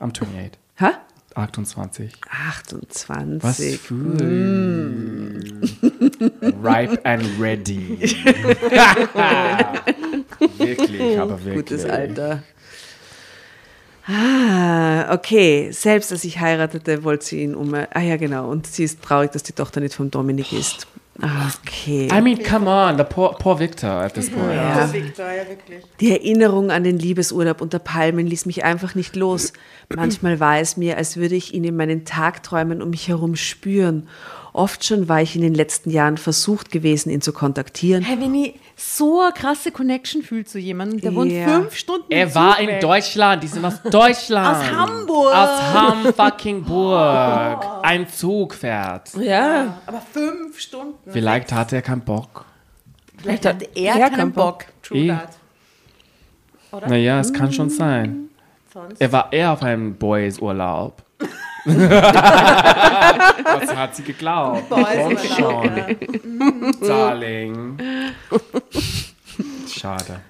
Speaker 4: I'm 28.
Speaker 2: Hä?
Speaker 4: 28.
Speaker 2: 28.
Speaker 4: Was für ripe and ready. wirklich, aber wirklich.
Speaker 2: Gutes Alter. Ah, okay. Selbst als ich heiratete, wollte sie ihn um. Ah ja, genau. Und sie ist traurig, dass die Tochter nicht vom Dominik ist. Okay.
Speaker 4: I mean, come on, the poor, poor Victor at this point.
Speaker 2: Ja. Die Erinnerung an den Liebesurlaub unter Palmen ließ mich einfach nicht los. Manchmal war es mir, als würde ich ihn in meinen Tagträumen um mich herum spüren. Oft schon war ich in den letzten Jahren versucht gewesen, ihn zu kontaktieren.
Speaker 1: Hey, wenn ich so eine krasse Connection fühlt zu jemandem, der wohnt
Speaker 2: Ja.
Speaker 1: fünf Stunden
Speaker 4: Er war in. Deutschland, die sind aus Deutschland.
Speaker 1: Aus Hamburg.
Speaker 4: Aus Ham fucking Burg. Ein Zug fährt.
Speaker 5: Ja,
Speaker 1: Aber fünf Stunden.
Speaker 4: Vielleicht hatte er keinen Bock.
Speaker 1: Vielleicht hat er
Speaker 5: er
Speaker 1: keinen
Speaker 5: keinen
Speaker 1: Bock. True that.
Speaker 4: Naja, es kann schon sein. Er war eher auf einem Boys-Urlaub. Was hat sie geglaubt? Komm schon. Darling. Schade.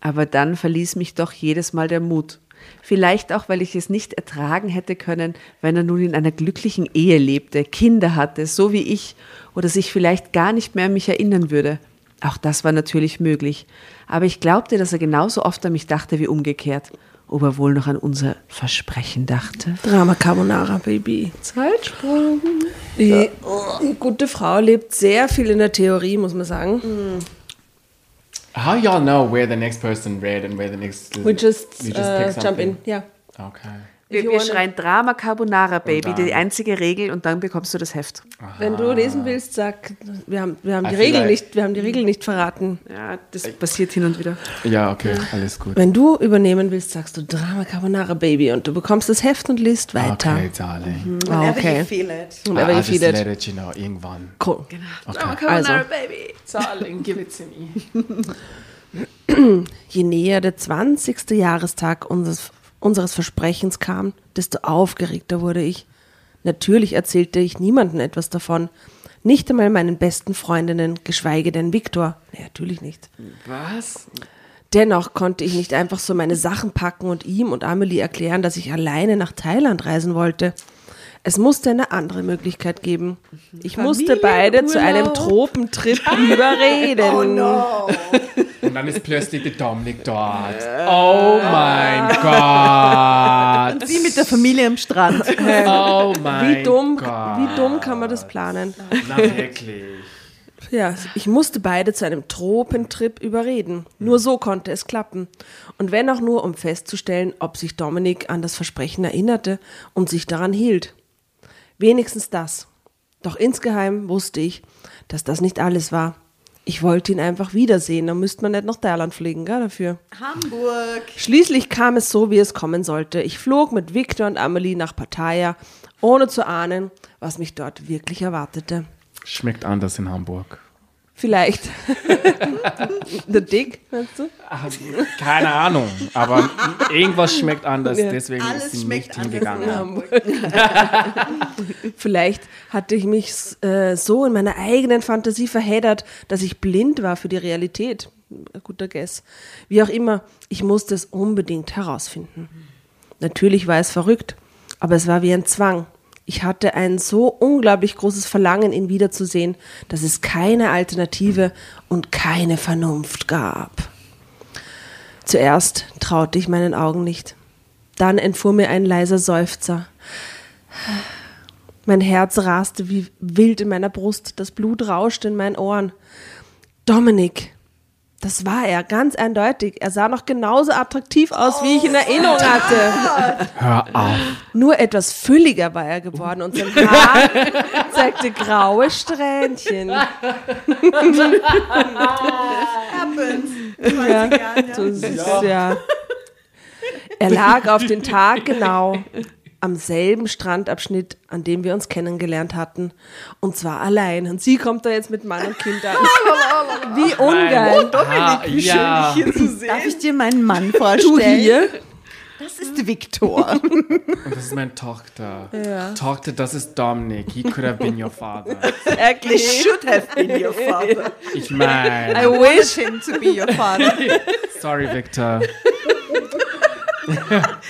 Speaker 2: Aber dann verließ mich doch jedes Mal der Mut. Vielleicht auch, weil ich es nicht ertragen hätte können, wenn er nun in einer glücklichen Ehe lebte, Kinder hatte, so wie ich, oder sich vielleicht gar nicht mehr an mich erinnern würde. Auch das war natürlich möglich. Aber ich glaubte, dass er genauso oft an mich dachte wie umgekehrt. Ob er wohl noch an unser Versprechen dachte.
Speaker 5: Drama Carbonara, Baby.
Speaker 2: Zeitsprung.
Speaker 5: Die, die gute Frau lebt sehr viel in der Theorie, muss man sagen.
Speaker 4: How y'all know where the next person read and where the next...
Speaker 5: We just,
Speaker 4: you
Speaker 5: uh,
Speaker 4: pick
Speaker 5: jump in. Ja.
Speaker 4: Okay.
Speaker 2: Wir,
Speaker 5: you
Speaker 2: wir schreien Drama Carbonara, Baby, die einzige Regel, und dann bekommst du das Heft.
Speaker 5: Wenn du lesen willst, sag, wir haben, wir haben
Speaker 4: I
Speaker 5: die
Speaker 4: like-
Speaker 5: nicht, wir haben die Regeln nicht verraten.
Speaker 2: Ja, das passiert hin und wieder.
Speaker 4: Ja, okay, alles gut.
Speaker 5: Wenn du übernehmen willst, sagst du Drama Carbonara Baby und du bekommst das Heft und liest weiter.
Speaker 4: Okay, darling.
Speaker 5: Ah, okay.
Speaker 1: feel it.
Speaker 5: Whenever
Speaker 4: I'll
Speaker 5: you
Speaker 4: just
Speaker 5: feel
Speaker 4: let
Speaker 5: it.
Speaker 4: it, you know, irgendwann.
Speaker 5: Cool.
Speaker 4: Okay.
Speaker 5: Also,
Speaker 2: Baby.
Speaker 4: Darling, give it to me.
Speaker 5: je näher der 20. Jahrestag unseres, unseres Versprechens kam, desto aufgeregter wurde ich. Natürlich erzählte ich niemandem etwas davon. Nicht einmal meinen besten Freundinnen, geschweige denn Viktor. Nee, natürlich nicht.
Speaker 4: Was?
Speaker 5: Dennoch konnte ich nicht einfach so meine Sachen packen und ihm und Amelie erklären, dass ich alleine nach Thailand reisen wollte. Es musste eine andere Möglichkeit geben. Ich musste beide zu einem Tropentrip überreden. Oh no.
Speaker 4: Und dann ist plötzlich der Dominik dort. Oh mein Gott.
Speaker 1: Sie mit der Familie am Strand.
Speaker 4: Oh mein
Speaker 5: Wie dumm,
Speaker 4: Gott.
Speaker 5: wie dumm kann man das planen?
Speaker 4: Na wirklich.
Speaker 5: Ja, ich musste beide zu einem Tropentrip überreden. Nur so konnte es klappen. Und wenn auch nur, um festzustellen, ob sich Dominik an das Versprechen erinnerte und sich daran hielt. Wenigstens das. Doch insgeheim wusste ich, dass das nicht alles war. Ich wollte ihn einfach wiedersehen, dann müsste man nicht nach Thailand fliegen, gell, dafür.
Speaker 1: Hamburg.
Speaker 5: Schließlich kam es so, wie es kommen sollte. Ich flog mit Victor und Amelie nach Pattaya, ohne zu ahnen, was mich dort wirklich erwartete.
Speaker 4: Schmeckt anders in Hamburg.
Speaker 5: Vielleicht. Der Dick, meinst du?
Speaker 4: Keine Ahnung, aber irgendwas schmeckt anders,
Speaker 5: Ja.
Speaker 4: deswegen
Speaker 1: Alles
Speaker 4: ist sie nicht hingegangen.
Speaker 5: Vielleicht hatte ich mich äh, so in meiner eigenen Fantasie verheddert, dass ich blind war für die Realität. Ein guter Guess. Wie auch immer, ich musste es unbedingt herausfinden. Natürlich war es verrückt, aber es war wie ein Zwang. Ich hatte ein so unglaublich großes Verlangen, ihn wiederzusehen, dass es keine Alternative und keine Vernunft gab. Zuerst traute ich meinen Augen nicht. Dann entfuhr mir ein leiser Seufzer. Mein Herz raste wie wild in meiner Brust, das Blut rauschte in meinen Ohren. Dominik, Das war er, ganz eindeutig. Er sah noch genauso attraktiv aus, wie ich in Erinnerung hatte.
Speaker 4: Hör auf.
Speaker 5: Nur etwas fülliger war er geworden und sein Haar zeigte graue Strähnchen. ja, so süß, ja. Er lag auf den Tag genau am selben Strandabschnitt, an dem wir uns kennengelernt hatten. Und zwar allein. Und sie kommt da jetzt mit Mann und Kind an. Wie ungeil.
Speaker 4: Ah, ja.
Speaker 1: Darf ich dir meinen Mann
Speaker 5: Du
Speaker 1: vorstellen?
Speaker 5: hier?
Speaker 1: Das ist Viktor.
Speaker 4: Und das ist meine Tochter. Tochter, das ist Dominic. He could have been your father.
Speaker 2: He should have been your father.
Speaker 4: Ich meine.
Speaker 5: I wish.
Speaker 1: him to be your father.
Speaker 4: Sorry, Victor.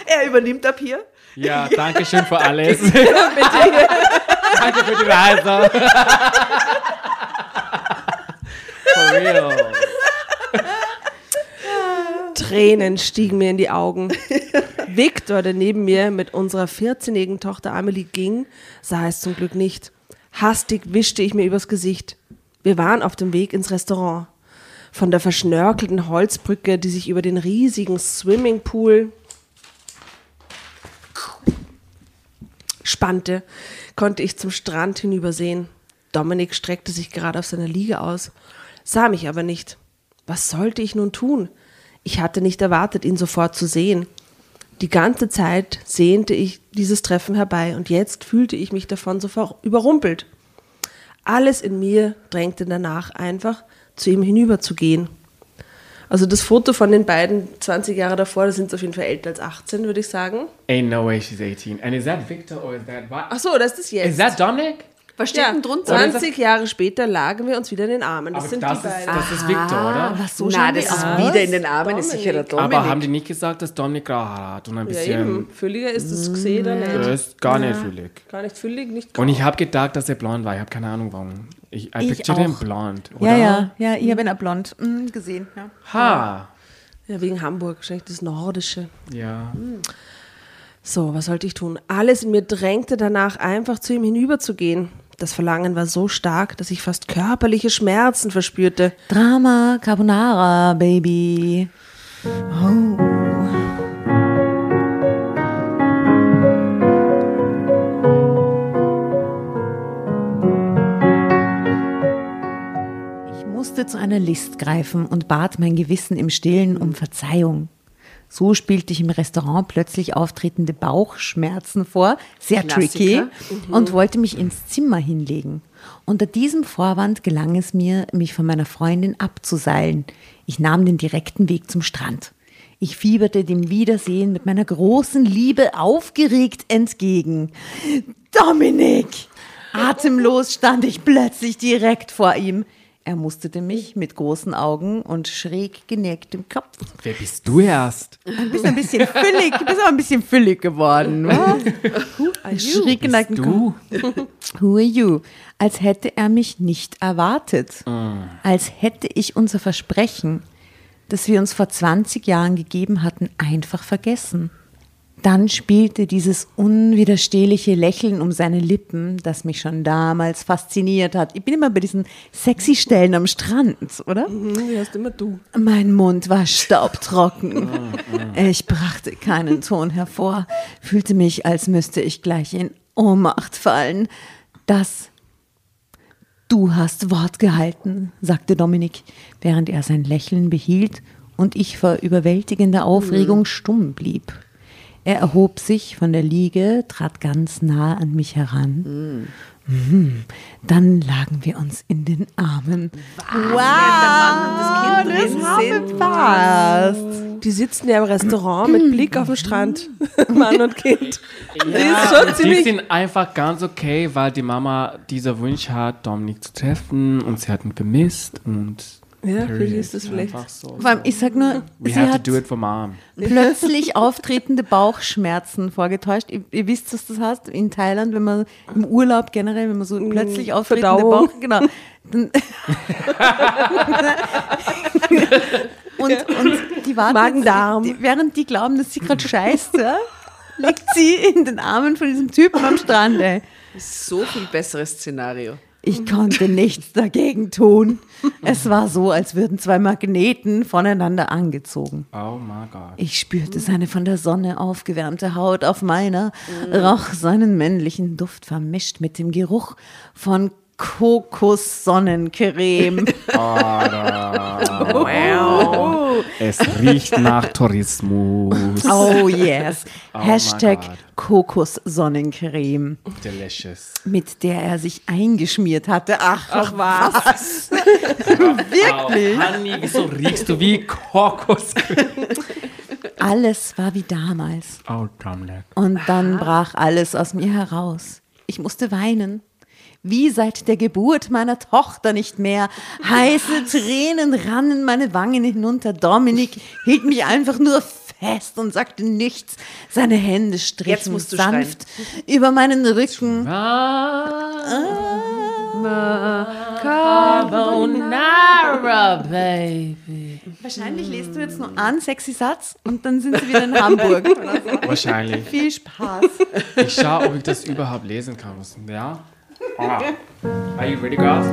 Speaker 2: Er übernimmt ab hier.
Speaker 4: Ja, danke schön für alles. danke für die Reise. For real.
Speaker 5: Tränen stiegen mir in die Augen. Victor, der neben mir mit unserer 14-jährigen Tochter Amelie ging, sah es zum Glück nicht. Hastig wischte ich mir übers Gesicht. Wir waren auf dem Weg ins Restaurant. Von der verschnörkelten Holzbrücke, die sich über den riesigen Swimmingpool spannte, konnte ich zum Strand hinübersehen. Dominik streckte sich gerade auf seiner Liege aus, sah mich aber nicht. Was sollte ich nun tun? Ich hatte nicht erwartet, ihn sofort zu sehen. Die ganze Zeit sehnte ich dieses Treffen herbei und jetzt fühlte ich mich davon sofort überrumpelt. Alles in mir drängte danach einfach, zu ihm hinüberzugehen. Also das Foto von den beiden 20 Jahre davor, da sind sie auf jeden Fall älter als 18, würde ich sagen.
Speaker 4: Ain't no way she's 18. And is that Victor or is that what?
Speaker 5: Ach so, das ist jetzt.
Speaker 4: Is that Dominic?
Speaker 2: Was steht
Speaker 5: ja,
Speaker 2: denn drunter?
Speaker 5: 20 Jahre später lagen wir uns wieder in den Armen. Das
Speaker 4: Aber
Speaker 5: sind
Speaker 4: das
Speaker 5: die
Speaker 4: ist,
Speaker 5: beiden.
Speaker 4: das ist Victor, oder?
Speaker 1: Was so
Speaker 2: Na, das ist
Speaker 1: aus?
Speaker 2: wieder in den Armen, ist sicher der
Speaker 5: Dominik.
Speaker 2: Dominik.
Speaker 4: Aber haben die nicht gesagt, dass Dominic graue Haare hat und ein
Speaker 5: ja,
Speaker 4: bisschen.
Speaker 5: eben. Fülliger ist das gesehen oder nicht?
Speaker 4: Das ist gar nicht füllig.
Speaker 5: Gar nicht füllig, nicht
Speaker 4: Und ich habe gedacht, dass er blond war. Ich habe keine Ahnung warum. Ich, I
Speaker 1: Ich
Speaker 4: pictured him
Speaker 1: auch.
Speaker 4: blond, oder?
Speaker 1: Ja, ja, ja, ich habe ihn auch blond mm, gesehen. Ja.
Speaker 4: Ha.
Speaker 5: Ja, wegen Hamburg, wahrscheinlich das Nordische.
Speaker 4: Ja.
Speaker 5: So, was sollte ich tun? Alles in mir drängte danach, einfach zu ihm hinüberzugehen. Das Verlangen war so stark, dass ich fast körperliche Schmerzen verspürte.
Speaker 1: Drama Carbonara, Baby. Ich musste zu einer List greifen und bat mein Gewissen im Stillen um Verzeihung. So spielte ich im Restaurant plötzlich auftretende Bauchschmerzen vor, sehr tricky,
Speaker 2: Klassiker.
Speaker 1: und wollte mich ins Zimmer hinlegen. Unter diesem Vorwand gelang es mir, mich von meiner Freundin abzuseilen. Ich nahm den direkten Weg zum Strand. Ich fieberte dem Wiedersehen mit meiner großen Liebe aufgeregt entgegen. Dominik! Atemlos stand ich plötzlich direkt vor ihm. Er musterte mich mit großen Augen und schräg geneigtem Kopf.
Speaker 4: Wer bist du erst?
Speaker 1: Du bist ein bisschen füllig, du bist aber ein bisschen füllig geworden. Schräg geneigtem
Speaker 4: Du?
Speaker 1: Kopf. Who are you? Als hätte er mich nicht erwartet. Als hätte ich unser Versprechen, das wir uns vor 20 Jahren gegeben hatten, einfach vergessen. Dann spielte dieses unwiderstehliche Lächeln um seine Lippen, das mich schon damals fasziniert hat. Ich bin immer bei diesen sexy Stellen am Strand, oder?
Speaker 5: Hm, Wie hast immer du?
Speaker 1: Mein Mund war staubtrocken. Ich brachte keinen Ton hervor, fühlte mich, als müsste ich gleich in Ohnmacht fallen. Das Du hast Wort gehalten, sagte Dominik, während er sein Lächeln behielt und ich vor überwältigender Aufregung stumm blieb. Er erhob sich von der Liege, trat ganz nah an mich heran. Mhm. Dann lagen wir uns in den Armen.
Speaker 2: Mann und das Kind drin sind.
Speaker 5: Die sitzen ja im Restaurant mit Blick auf den Strand. Mann und Kind. Schon
Speaker 4: Die sind einfach ganz okay, weil die Mama dieser Wunsch hat, Dominik zu treffen und sie hat ihn vermisst und
Speaker 5: Ja, für die ist das vielleicht.
Speaker 4: So.
Speaker 1: Vor allem, ich sag nur,
Speaker 4: We
Speaker 1: sie
Speaker 4: have
Speaker 1: hat
Speaker 4: to do it for mom.
Speaker 1: plötzlich auftretende Bauchschmerzen vorgetäuscht. Ihr, ihr wisst, was das heißt in Thailand, wenn man im Urlaub generell, wenn man so plötzlich auftretende
Speaker 5: Verdauung.
Speaker 1: Bauch, genau. Dann und, und die warten
Speaker 5: Magen-Darm.
Speaker 1: während die glauben, dass sie gerade scheißt, ja, liegt sie in den Armen von diesem Typen am Strand. Ey.
Speaker 2: So viel besseres Szenario.
Speaker 1: Ich konnte nichts dagegen tun. Es war so, als würden zwei Magneten voneinander angezogen.
Speaker 4: Oh my God.
Speaker 1: Ich spürte seine von der Sonne aufgewärmte Haut auf meiner, roch seinen männlichen Duft vermischt mit dem Geruch von Kokossonnencreme.
Speaker 4: Es riecht nach Tourismus.
Speaker 1: Oh yes.
Speaker 4: my
Speaker 1: Hashtag. Kokossonnencreme,
Speaker 4: Delicious.
Speaker 1: mit der er sich eingeschmiert hatte. Ach, Ach was?
Speaker 4: Wirklich? Oh, Honey, wieso riechst du wie Kokos?
Speaker 1: Alles war wie damals.
Speaker 4: Oh, Dominic.
Speaker 1: Und dann brach alles aus mir heraus. Ich musste weinen. Wie seit der Geburt meiner Tochter nicht mehr. Heiße Tränen rannen meine Wangen hinunter. Dominik hielt mich einfach nur fest und sagte nichts. Seine Hände strichen sanft über meinen Rücken.
Speaker 4: Carbonara, baby.
Speaker 1: Wahrscheinlich lest du jetzt nur einen sexy Satz und dann sind sie wieder in Hamburg.
Speaker 4: Wahrscheinlich.
Speaker 1: Viel Spaß.
Speaker 4: Ich schaue, ob ich das überhaupt lesen kann. Ja? Ah. Are you ready, girls?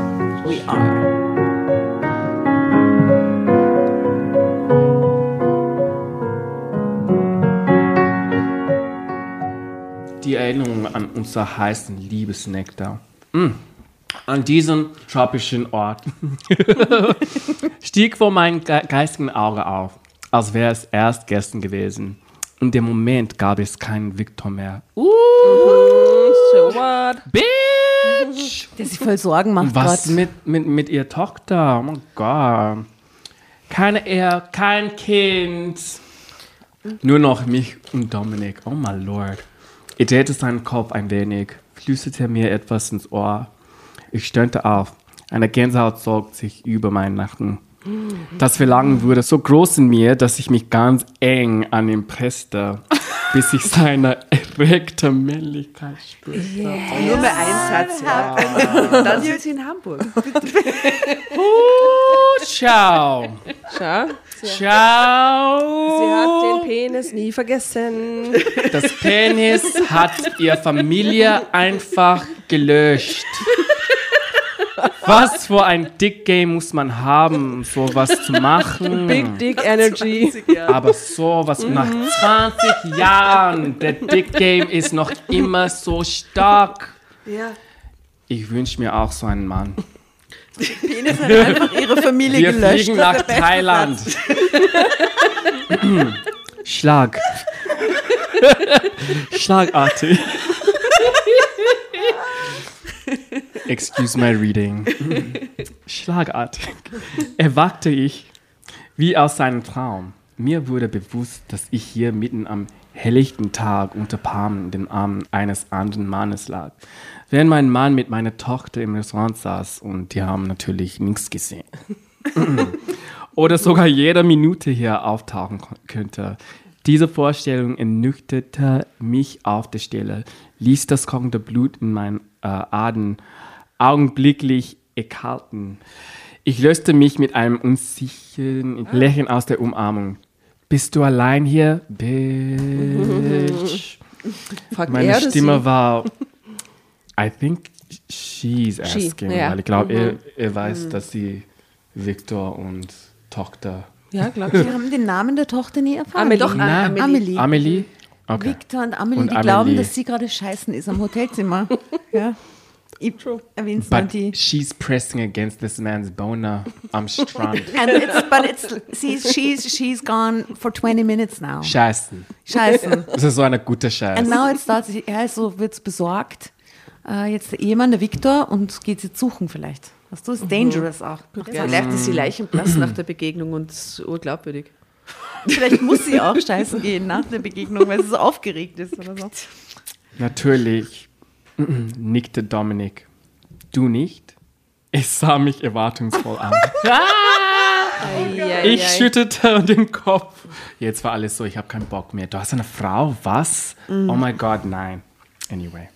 Speaker 1: We are.
Speaker 4: Die Erinnerung an unser heißen Liebesnektar. Mm. An diesem tropischen Ort stieg vor meinem ge geistigen Auge auf, als wäre es erst gestern gewesen. In dem Moment gab es keinen Victor mehr.
Speaker 5: So what?
Speaker 4: Bitch!
Speaker 1: Der sich voll Sorgen macht
Speaker 4: Was mit, mit, mit ihr Tochter? Oh mein Gott. Keine Ehe, kein Kind. Nur noch mich und Dominik. Oh my Lord. Er drehte seinen Kopf ein wenig, flüsterte mir etwas ins Ohr. Ich stöhnte auf. Eine Gänsehaut zog sich über meinen Nacken. Das Verlangen wurde so groß in mir, dass ich mich ganz eng an ihn presste, bis ich seine erregte Männlichkeit spürte.
Speaker 2: Nur mehr ein Satz. Ja. Dann sind sie in Hamburg.
Speaker 4: Ciao.
Speaker 5: Schau,
Speaker 4: Ciao.
Speaker 5: sie hat den Penis nie vergessen.
Speaker 4: Das Penis hat ihr Familie einfach gelöscht. Was für ein Dick Game muss man haben, um sowas zu machen?
Speaker 5: Big Dick Energy.
Speaker 4: Aber sowas nach 20 Jahren, der Dick Game ist noch immer so stark.
Speaker 2: Ja.
Speaker 4: Ich wünsche mir auch so einen Mann.
Speaker 1: Penis hat einfach ihre Familie
Speaker 4: Wir
Speaker 1: gelöscht.
Speaker 4: fliegen
Speaker 1: Das
Speaker 4: nach Thailand. Schlag. Schlagartig. Excuse my reading. Schlagartig. Erwachte ich wie aus seinem Traum. Mir wurde bewusst, dass ich hier mitten am helllichten Tag unter Palmen in den Armen eines anderen Mannes lag. Während mein Mann mit meiner Tochter im Restaurant saß und die haben natürlich nichts gesehen oder sogar jede Minute hier auftauchen könnte. Diese Vorstellung ernüchterte mich auf der Stelle, ließ das kochende Blut in meinen äh, Adern augenblicklich erkalten. Ich löste mich mit einem unsicheren Lächeln aus der Umarmung. Bist du allein hier? Bitch.
Speaker 5: Fragt
Speaker 4: Meine
Speaker 5: er
Speaker 4: Stimme
Speaker 5: sie?
Speaker 4: war, I think she's asking,
Speaker 5: ja.
Speaker 4: weil ich glaube, er, er weiß, dass sie Victor und Tochter.
Speaker 5: Ja, glaub
Speaker 1: Wir
Speaker 5: ich.
Speaker 1: haben den Namen der Tochter nie erfahren.
Speaker 5: Amelie. Doch,
Speaker 4: Nein.
Speaker 1: Amelie.
Speaker 4: Amelie? Okay.
Speaker 1: Victor und Amelie,
Speaker 4: Und
Speaker 1: die glauben,
Speaker 4: Amelie.
Speaker 1: dass sie gerade scheißen ist am Hotelzimmer. ja. Ich erwähn's mal
Speaker 4: But
Speaker 1: die.
Speaker 4: she's pressing against this man's boner am Strand.
Speaker 1: And it's, but it's, she's, she's, she's gone for 20 minutes now.
Speaker 4: Scheißen.
Speaker 1: Scheißen.
Speaker 4: Das ist so eine gute Scheiße.
Speaker 1: And now it starts, er ist so, wird's besorgt. Äh, jetzt der Ehemann, der Victor, und geht sie suchen vielleicht. Weißt du, ist dangerous auch.
Speaker 2: Vielleicht ist sie leichenblass nach der Begegnung und urglaubwürdig.
Speaker 1: Vielleicht muss sie auch scheißen gehen nach der Begegnung, weil sie so aufgeregt ist oder so.
Speaker 4: Natürlich nickte Dominik. Du nicht? Ich sah mich erwartungsvoll an. Ich schüttelte den Kopf. Jetzt war alles so, ich habe keinen Bock mehr. Du hast eine Frau? Was? Oh mein Gott, nein. Anyway.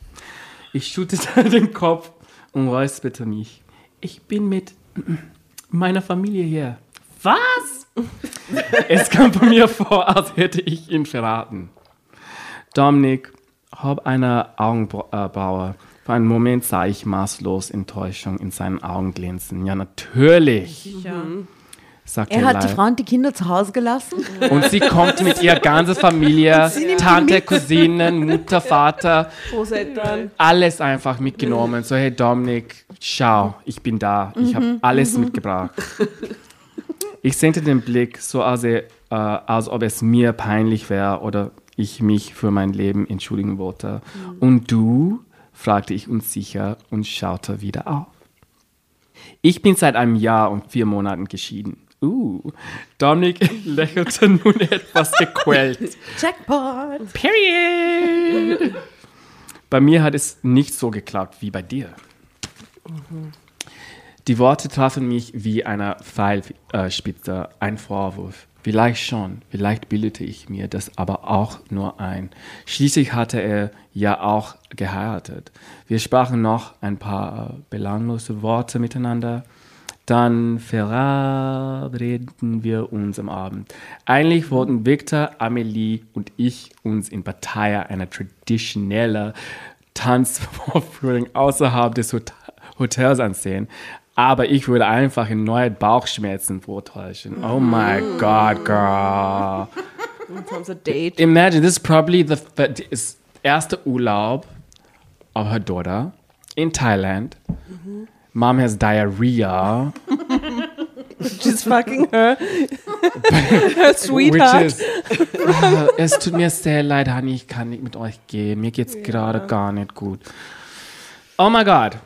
Speaker 4: Ich schüttelte den Kopf und räusperte mich. Ich bin mit meiner Familie hier. Was? es kam bei mir vor, als hätte ich ihn verraten. Dominik hob eine Augenbraue Für einen Moment sah ich maßlos Enttäuschung in seinen Augen glänzen. Ja, natürlich, sagte
Speaker 1: Er hat die
Speaker 4: leid.
Speaker 1: Frau und die Kinder zu Hause gelassen.
Speaker 4: Und sie kommt mit ihrer ganzen Familie, Tante, Cousinen, Mutter, Vater,
Speaker 5: Großeltern.
Speaker 4: alles einfach mitgenommen. So, hey Dominik, schau, ich bin da. Ich habe alles mitgebracht. Ich senkte den Blick, so als, er, äh, als ob es mir peinlich wäre oder ich mich für mein Leben entschuldigen wollte. Und du? fragte ich unsicher und schaute wieder auf. Ich bin seit einem Jahr und vier Monaten geschieden. Uh, Dominik lächelte nun etwas gequält.
Speaker 1: Jackpot.
Speaker 4: Period. Bei mir hat es nicht so geklappt wie bei dir. Die Worte trafen mich wie eine Pfeilspitze, ein Vorwurf. Vielleicht schon, vielleicht bildete ich mir das aber auch nur ein. Schließlich hatte er ja auch geheiratet. Wir sprachen noch ein paar äh, belanglose Worte miteinander. Dann verabredeten wir uns am Abend. Eigentlich wollten Victor, Amelie und ich uns in Pattaya einer traditionellen Tanzvorführung außerhalb des Hot Hotels ansehen. Aber ich würde einfach erneut Bauchschmerzen vortäuschen. Oh my God, girl.
Speaker 5: Sie ein Date.
Speaker 4: Imagine, this is probably the erste Urlaub of her daughter in Thailand. Mom has diarrhea,
Speaker 5: She's fucking her. her sweetheart.
Speaker 4: is. Äh, es tut mir sehr leid, Honey, ich kann nicht mit euch gehen. Mir geht's gerade gar nicht gut. Oh my God.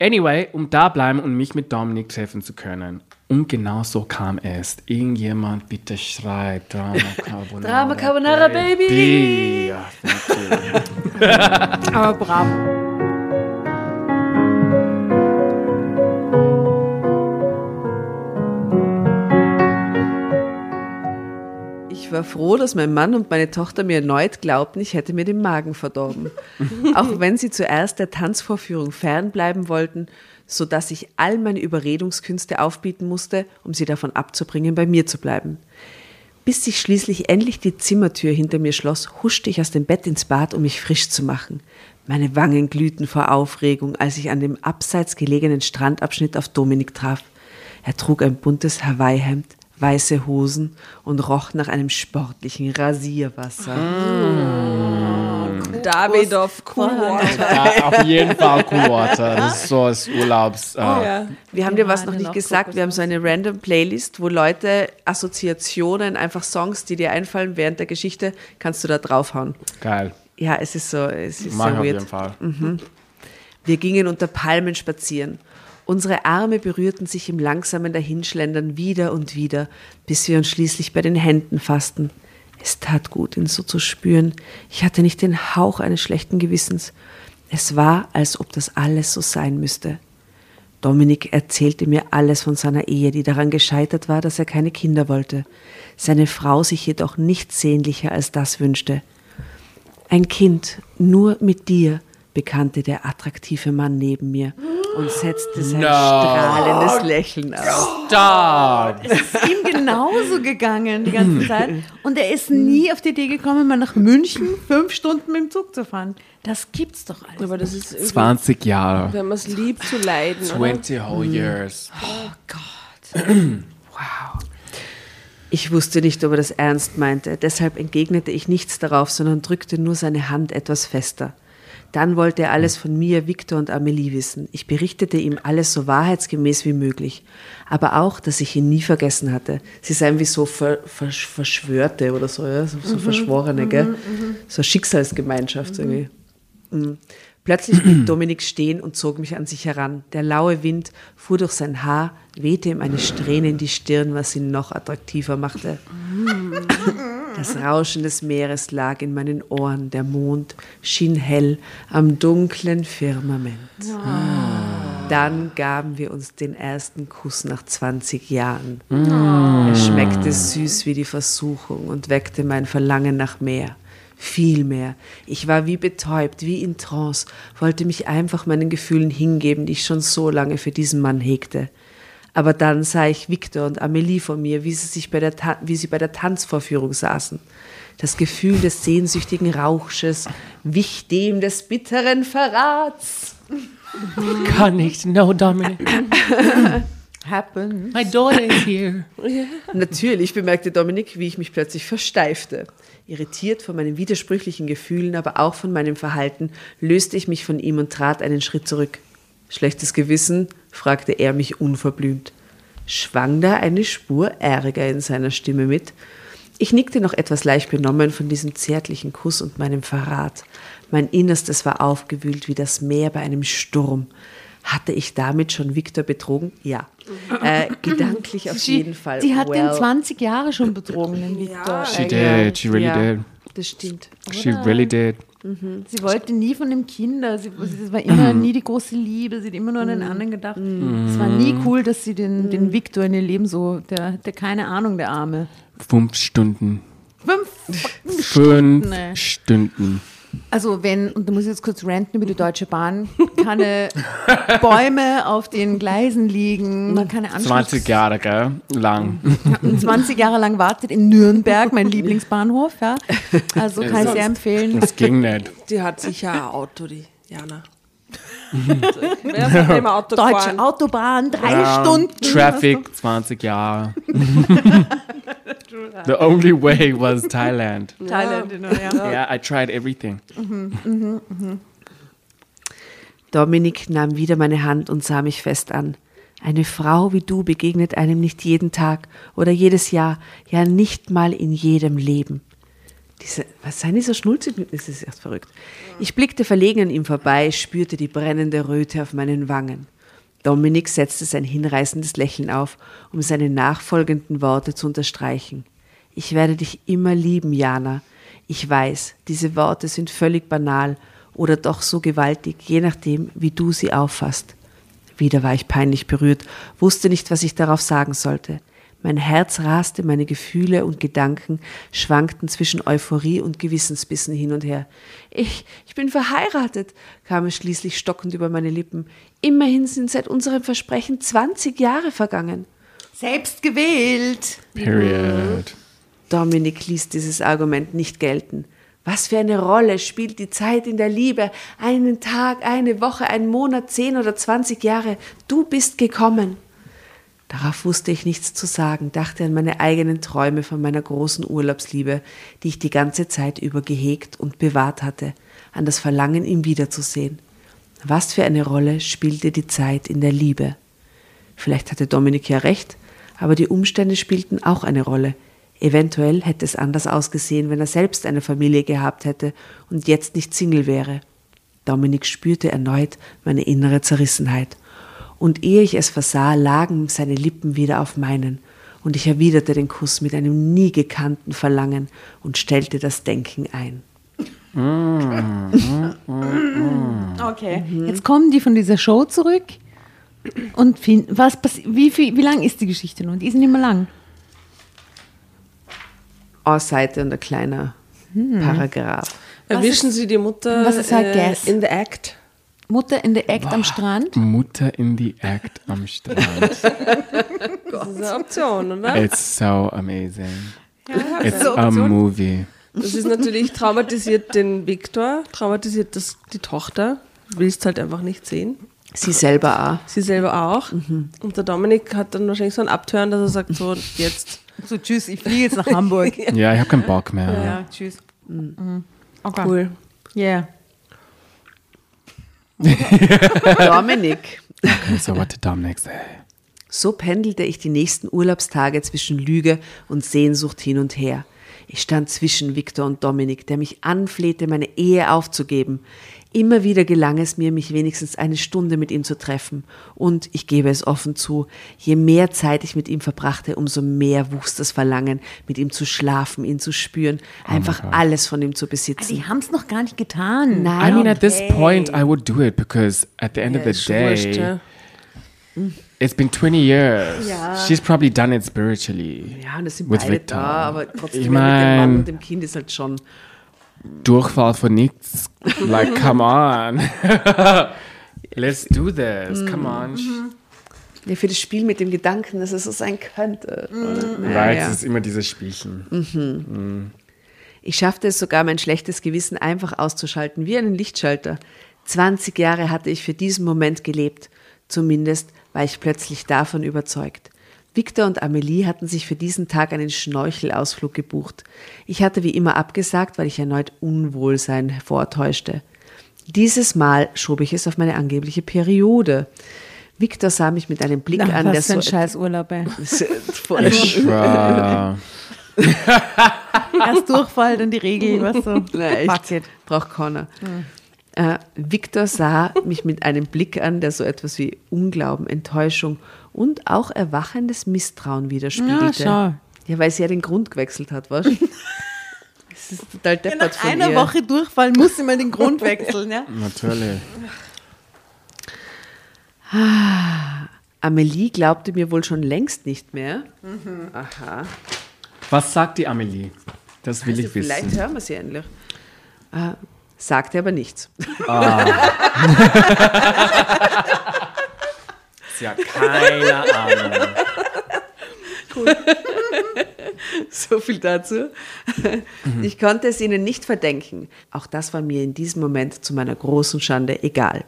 Speaker 4: Anyway, um da bleiben und mich mit Dominik treffen zu können. Und genau so kam es. Irgendjemand bitte schreit Drama Carbonara.
Speaker 2: Drama Carbonara, Baby.
Speaker 4: Ja, thank you.
Speaker 1: Aber bravo.
Speaker 2: War froh, dass mein Mann und meine Tochter mir erneut glaubten, ich hätte mir den Magen verdorben. Auch wenn sie zuerst der Tanzvorführung fernbleiben wollten, sodass ich all meine Überredungskünste aufbieten musste, um sie davon abzubringen, bei mir zu bleiben. Bis sich schließlich endlich die Zimmertür hinter mir schloss, huschte ich aus dem Bett ins Bad, um mich frisch zu machen. Meine Wangen glühten vor Aufregung, als ich an dem abseits gelegenen Strandabschnitt auf Dominik traf. Er trug ein buntes Hawaii-Hemd, weiße Hosen und roch nach einem sportlichen Rasierwasser.
Speaker 5: Davidoff Coolwater.
Speaker 4: Ja, auf jeden Fall Cool Water. Das ist so das Urlaubs. Äh,
Speaker 5: Ja.
Speaker 2: Wir haben dir was noch nicht gesagt. Wir haben so eine random Playlist, wo Leute Assoziationen, einfach Songs, die dir einfallen während der Geschichte, kannst du da draufhauen.
Speaker 4: Geil.
Speaker 2: Ja, es ist so, es ist
Speaker 4: Mach
Speaker 2: so
Speaker 4: auf
Speaker 2: weird.
Speaker 4: jeden Fall.
Speaker 2: Wir gingen unter Palmen spazieren. Unsere Arme berührten sich im langsamen Dahinschlendern wieder und wieder, bis wir uns schließlich bei den Händen fassten. Es tat gut, ihn so zu spüren. Ich hatte nicht den Hauch eines schlechten Gewissens. Es war, als ob das alles so sein müsste. Dominik erzählte mir alles von seiner Ehe, die daran gescheitert war, dass er keine Kinder wollte, seine Frau sich jedoch nichts sehnlicher als das wünschte. Ein Kind, nur mit dir, bekannte der attraktive Mann neben mir und setzte sein strahlendes Lächeln auf.
Speaker 4: Stop!
Speaker 1: ihm genauso gegangen die ganze Zeit. Und er ist nie auf die Idee gekommen, mal nach München fünf Stunden mit dem Zug zu fahren. Das gibt's doch alles.
Speaker 5: Aber das ist irgendwie,
Speaker 4: 20 Jahre.
Speaker 5: wenn man es liebt, zu leiden. Oder?
Speaker 4: 20 whole years.
Speaker 2: Ich wusste nicht, ob er das ernst meinte, deshalb entgegnete ich nichts darauf, sondern drückte nur seine Hand etwas fester. Dann wollte er alles von mir, Victor und Amelie wissen. Ich berichtete ihm alles so wahrheitsgemäß wie möglich. Aber auch, dass ich ihn nie vergessen hatte. Sie seien wie so ver, ver, Verschwörte oder so, ja? so, so Verschworene, gell? So eine Schicksalsgemeinschaft irgendwie. Mhm. Plötzlich blieb Dominik stehen und zog mich an sich heran. Der laue Wind fuhr durch sein Haar, wehte ihm eine Strähne in die Stirn, was ihn noch attraktiver machte. Das Rauschen des Meeres lag in meinen Ohren, der Mond schien hell am dunklen Firmament. Dann gaben wir uns den ersten Kuss nach 20 Jahren. Er schmeckte süß wie die Versuchung und weckte mein Verlangen nach mehr. Viel mehr. Ich war wie betäubt, wie in Trance, wollte mich einfach meinen Gefühlen hingeben, die ich schon so lange für diesen Mann hegte. Aber dann sah ich Victor und Amelie vor mir, wie sie, sich bei der Ta wie sie bei der Tanzvorführung saßen. Das Gefühl des sehnsüchtigen Rausches wich dem des bitteren Verrats.
Speaker 4: Gar nicht. No, Dominic.
Speaker 1: Happen.
Speaker 4: My daughter is here.
Speaker 2: Natürlich bemerkte Dominik, wie ich mich plötzlich versteifte. Irritiert von meinen widersprüchlichen Gefühlen, aber auch von meinem Verhalten, löste ich mich von ihm und trat einen Schritt zurück. Schlechtes Gewissen? Fragte er mich unverblümt. Schwang da eine Spur Ärger in seiner Stimme mit? Ich nickte noch etwas leicht benommen von diesem zärtlichen Kuss und meinem Verrat. Mein Innerstes war aufgewühlt wie das Meer bei einem Sturm. Hatte ich damit schon Victor betrogen? Ja. Äh, gedanklich auf jeden Fall.
Speaker 1: Die hat
Speaker 2: well,
Speaker 1: den 20 Jahre schon betrogen, den Victor.
Speaker 4: She did. She really
Speaker 2: ja,
Speaker 4: did.
Speaker 2: Das stimmt.
Speaker 4: She really did.
Speaker 1: Sie wollte nie von dem Kinder. Sie, es war immer nie die große Liebe. Sie hat immer nur an den anderen gedacht. Es war nie cool, dass sie den, den Victor in ihr Leben so, der hatte keine Ahnung, der Arme.
Speaker 4: Fünf Stunden.
Speaker 1: Fünf
Speaker 4: Fünf
Speaker 1: Stunden, ey.
Speaker 4: Stunden.
Speaker 1: Also wenn, und da muss ich jetzt kurz ranten über die Deutsche Bahn, keine Bäume auf den Gleisen liegen, man keine Anschluss,
Speaker 4: 20 Jahre, gell? Lang.
Speaker 1: 20 Jahre lang wartet in Nürnberg, mein Lieblingsbahnhof, ja. Also kann ich sehr empfehlen.
Speaker 4: Das ging nicht.
Speaker 5: Die hat sicher ein Auto, die Jana. Dem Auto
Speaker 1: Deutsche
Speaker 5: gefahren?
Speaker 1: Autobahn, drei
Speaker 4: Ja,
Speaker 1: Stunden.
Speaker 4: Traffic, 20 Jahre. The only way was Thailand.
Speaker 1: Thailand, ja.
Speaker 4: Yeah, I tried everything.
Speaker 2: Dominik nahm wieder meine Hand und sah mich fest an. Eine Frau wie du begegnet einem nicht jeden Tag oder jedes Jahr, ja nicht mal in jedem Leben. Diese, was seien die so schnulzig? Das ist echt verrückt. Ich blickte verlegen an ihm vorbei, spürte die brennende Röte auf meinen Wangen. Dominik setzte sein hinreißendes Lächeln auf, um seine nachfolgenden Worte zu unterstreichen. Ich werde dich immer lieben, Jana. Ich weiß, diese Worte sind völlig banal oder doch so gewaltig, je nachdem, wie du sie auffasst. Wieder war ich peinlich berührt, wusste nicht, was ich darauf sagen sollte. Mein Herz raste, meine Gefühle und Gedanken schwankten zwischen Euphorie und Gewissensbissen hin und her. Ich, ich bin verheiratet, kam es schließlich stockend über meine Lippen. Immerhin sind seit unserem Versprechen 20 Jahre vergangen.
Speaker 1: Selbst gewählt.
Speaker 4: Period.
Speaker 2: Dominik ließ dieses Argument nicht gelten. Was für eine Rolle spielt die Zeit in der Liebe? Einen Tag, eine Woche, einen Monat, zehn oder zwanzig Jahre. Du bist gekommen. Darauf wusste ich nichts zu sagen, dachte an meine eigenen Träume von meiner großen Urlaubsliebe, die ich die ganze Zeit über gehegt und bewahrt hatte, an das Verlangen, ihn wiederzusehen. Was für eine Rolle spielte die Zeit in der Liebe? Vielleicht hatte Dominik ja recht, aber die Umstände spielten auch eine Rolle. Eventuell hätte es anders ausgesehen, wenn er selbst eine Familie gehabt hätte und jetzt nicht Single wäre. Dominik spürte erneut meine innere Zerrissenheit. Und ehe ich es versah, lagen seine Lippen wieder auf meinen, und ich erwiderte den Kuss mit einem nie gekannten Verlangen und stellte das Denken ein.
Speaker 1: Okay. Jetzt kommen die von dieser Show zurück. Und fin- was wie, viel, wie lang ist die Geschichte nun? Die ist nicht mehr lang.
Speaker 2: Ausseite und ein kleiner Paragraph.
Speaker 5: Erwischen Sie die Mutter
Speaker 1: Was ist
Speaker 5: äh,
Speaker 1: guess?
Speaker 5: in the act?
Speaker 1: Mutter in the Act am Strand.
Speaker 4: Mutter in the Act am Strand.
Speaker 5: Das ist eine Option, oder?
Speaker 4: It's so amazing. It's
Speaker 5: so
Speaker 4: a
Speaker 5: Option.
Speaker 4: movie.
Speaker 5: Das ist natürlich traumatisiert den Viktor, traumatisiert das, die Tochter, willst halt einfach nicht sehen.
Speaker 2: Sie selber auch.
Speaker 5: Sie selber auch. Und der Dominik hat dann wahrscheinlich so ein Abtören, dass er sagt, so jetzt.
Speaker 1: So, tschüss, ich fliege jetzt nach Hamburg.
Speaker 4: Ja, ich habe keinen Bock mehr.
Speaker 1: ja, tschüss. Mhm. Okay.
Speaker 5: Cool.
Speaker 1: Yeah.
Speaker 2: Dominik.
Speaker 4: Okay, so what did Dominic say?
Speaker 2: So pendelte ich die nächsten Urlaubstage zwischen Lüge und Sehnsucht hin und her. Ich stand zwischen Viktor und Dominik, der mich anflehte, meine Ehe aufzugeben. Immer wieder gelang es mir, mich wenigstens eine Stunde mit ihm zu treffen. Und ich gebe es offen zu, je mehr Zeit ich mit ihm verbrachte, umso mehr wuchs das Verlangen, mit ihm zu schlafen, ihn zu spüren, einfach alles von ihm zu besitzen.
Speaker 1: Die haben es noch gar nicht getan.
Speaker 2: Nein,
Speaker 4: I mean, at this point, I would do it because at the end of the day,
Speaker 5: ja.
Speaker 4: it's been 20 years.
Speaker 2: Ja.
Speaker 4: She's probably done it spiritually.
Speaker 2: Ja, und es sind
Speaker 4: With
Speaker 2: beide
Speaker 4: Victor.
Speaker 2: da, aber trotzdem
Speaker 4: Ich
Speaker 2: mit dem Mann
Speaker 4: mein-
Speaker 2: und dem Kind ist halt schon.
Speaker 4: Durchfall von nichts. Like, come on. Let's do this. Come on.
Speaker 2: Ja, für das Spiel mit dem Gedanken, dass es so sein könnte. oder?
Speaker 4: Right,
Speaker 2: Naja.
Speaker 4: es ist immer dieses Spielchen.
Speaker 2: Ich schaffte es sogar, mein schlechtes Gewissen einfach auszuschalten, wie einen Lichtschalter. 20 Jahre hatte ich für diesen Moment gelebt. Zumindest war ich plötzlich davon überzeugt. Victor und Amelie hatten sich für diesen Tag einen Schnorchelausflug gebucht. Ich hatte wie immer abgesagt, weil ich erneut Unwohlsein vortäuschte. Dieses Mal schob ich es auf meine angebliche Periode. Victor sah mich mit einem Blick
Speaker 1: Ach,
Speaker 2: an, der
Speaker 1: was für ein
Speaker 2: so
Speaker 1: scheiß Urlaub, ey. Erst Durchfall, dann die Regel, was so.
Speaker 2: Na, echt. Braucht keiner. Äh, Victor sah mich mit einem Blick an, der so etwas wie Unglauben, Enttäuschung und auch erwachendes Misstrauen
Speaker 1: Ja,
Speaker 2: widerspiegelte.
Speaker 1: schau.
Speaker 2: Ja, weil sie ja den Grund gewechselt hat, was? Das ist total deppert
Speaker 1: Nach
Speaker 2: von
Speaker 1: einer
Speaker 2: ihr.
Speaker 1: Woche Durchfall muss immer den Grund wechseln, ja?
Speaker 4: Natürlich.
Speaker 2: Amelie glaubte mir wohl schon längst nicht mehr.
Speaker 1: Mhm.
Speaker 2: Aha.
Speaker 4: Was sagt die Amelie? Das will
Speaker 2: Also
Speaker 4: ich wissen.
Speaker 2: vielleicht hören wir sie endlich. Äh, sagte aber nichts.
Speaker 4: Sie hat keine Ahnung.
Speaker 2: So viel dazu. Ich konnte es ihnen nicht verdenken. Auch das war mir in diesem Moment zu meiner großen Schande egal.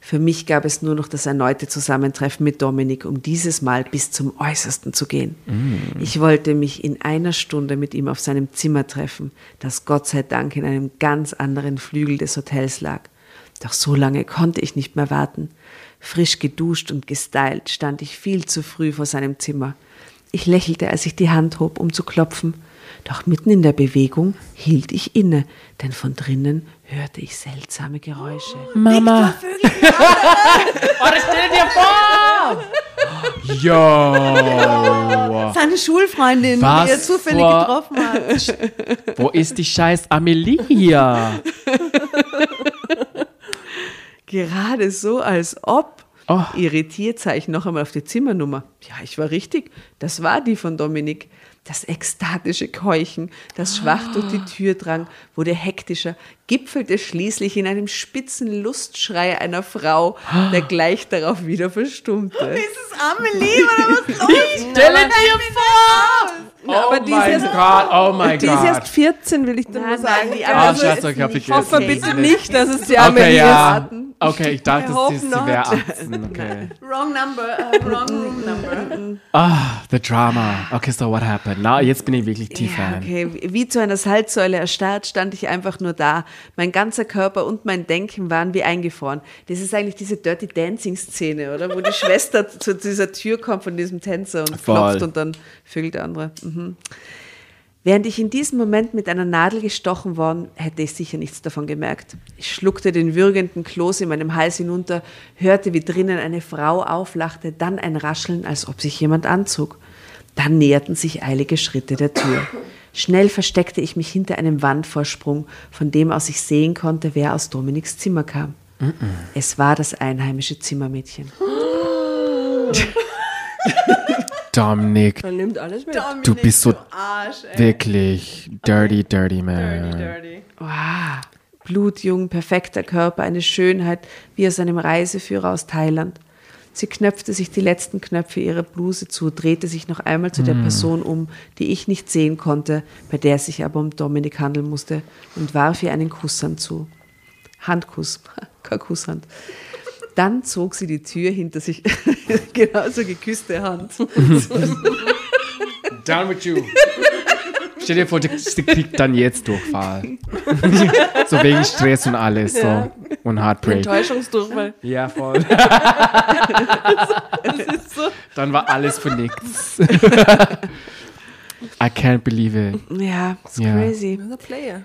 Speaker 2: Für mich gab es nur noch das erneute Zusammentreffen mit Dominik, um dieses Mal bis zum Äußersten zu gehen. Ich wollte mich in einer Stunde mit ihm auf seinem Zimmer treffen, das Gott sei Dank in einem ganz anderen Flügel des Hotels lag. Doch so lange konnte ich nicht mehr warten. Frisch geduscht und gestylt stand ich viel zu früh vor seinem Zimmer. Ich lächelte, als ich die Hand hob, um zu klopfen. Doch mitten in der Bewegung hielt ich inne, denn von drinnen hörte ich seltsame Geräusche.
Speaker 4: Mama. oh, das stell dir vor! Yo!
Speaker 1: Seine Schulfreundin,
Speaker 4: Was
Speaker 1: die er zufällig
Speaker 4: für-
Speaker 1: getroffen hat.
Speaker 4: Wo ist die scheiß Amelie hier?
Speaker 2: Gerade so, als ob.
Speaker 4: Oh.
Speaker 2: Irritiert sah ich noch einmal auf die Zimmernummer. Ja, ich war richtig. Das war die von Dominik. Das ekstatische Keuchen, das schwach durch die Tür drang, wurde hektischer, gipfelte schließlich in einem spitzen Lustschrei einer Frau, der gleich darauf wieder verstummte.
Speaker 1: Ist es Amelie oder was los?
Speaker 4: Stell dir vor! Oh
Speaker 5: aber die ist
Speaker 4: Gott, oh mein
Speaker 5: Die ist erst 14, will ich dir nur sagen.
Speaker 2: nein, die Also
Speaker 4: Schatz, okay, ich
Speaker 5: Hoffe
Speaker 2: okay.
Speaker 5: bitte nicht, dass es die
Speaker 4: Okay,
Speaker 5: Amelie
Speaker 4: ja.
Speaker 5: ist.
Speaker 4: Okay, ich dachte, sie, wäre 18. Okay.
Speaker 1: Wrong number, uh, wrong room number.
Speaker 4: Ah, the drama. Okay, so what happened? Na, jetzt bin ich wirklich tief
Speaker 2: Ja,
Speaker 4: fan.
Speaker 2: okay. Wie zu einer Salzsäule erstarrt stand ich einfach nur da. Mein ganzer Körper und mein Denken waren wie eingefroren. Das ist eigentlich diese Dirty Dancing Szene, oder? Wo die Schwester zu dieser Tür kommt von diesem Tänzer und
Speaker 4: Voll.
Speaker 2: klopft und dann vögelt der andere. Mhm. Während ich in diesem Moment mit einer Nadel gestochen worden, hätte ich sicher nichts davon gemerkt. Ich schluckte den würgenden Kloß in meinem Hals hinunter, hörte, wie drinnen eine Frau auflachte, dann ein Rascheln, als ob sich jemand anzog. Dann näherten sich eilige Schritte der Tür. Schnell versteckte ich mich hinter einem Wandvorsprung, von dem aus ich sehen konnte, wer aus Dominiks Zimmer kam. Es war das einheimische Zimmermädchen.
Speaker 4: Dominik,
Speaker 5: Man nimmt alles mit.
Speaker 4: du bist so
Speaker 1: Arsch, ey.
Speaker 4: wirklich dirty, dirty man.
Speaker 1: Dirty.
Speaker 2: Wow. Blutjung, perfekter Körper, eine Schönheit wie aus einem Reiseführer aus Thailand. Sie knöpfte sich die letzten Knöpfe ihrer Bluse zu, drehte sich noch einmal zu der Person um, die ich nicht sehen konnte, bei der es sich aber um Dominik handeln musste, und warf ihr einen Kusshand zu. Handkuss, kein Kusshand. Dann zog sie die Tür hinter sich, genauso geküsste Hand.
Speaker 4: Down with you. Stell dir vor, sie kriegt dann jetzt Durchfall. so wegen Stress und alles. So. Und Heartbreak.
Speaker 5: Enttäuschungsdurchfall.
Speaker 4: Ja, voll. Dann war alles für nichts. I can't believe it.
Speaker 2: Ja, it's
Speaker 4: Ja.
Speaker 2: crazy.
Speaker 5: The Player.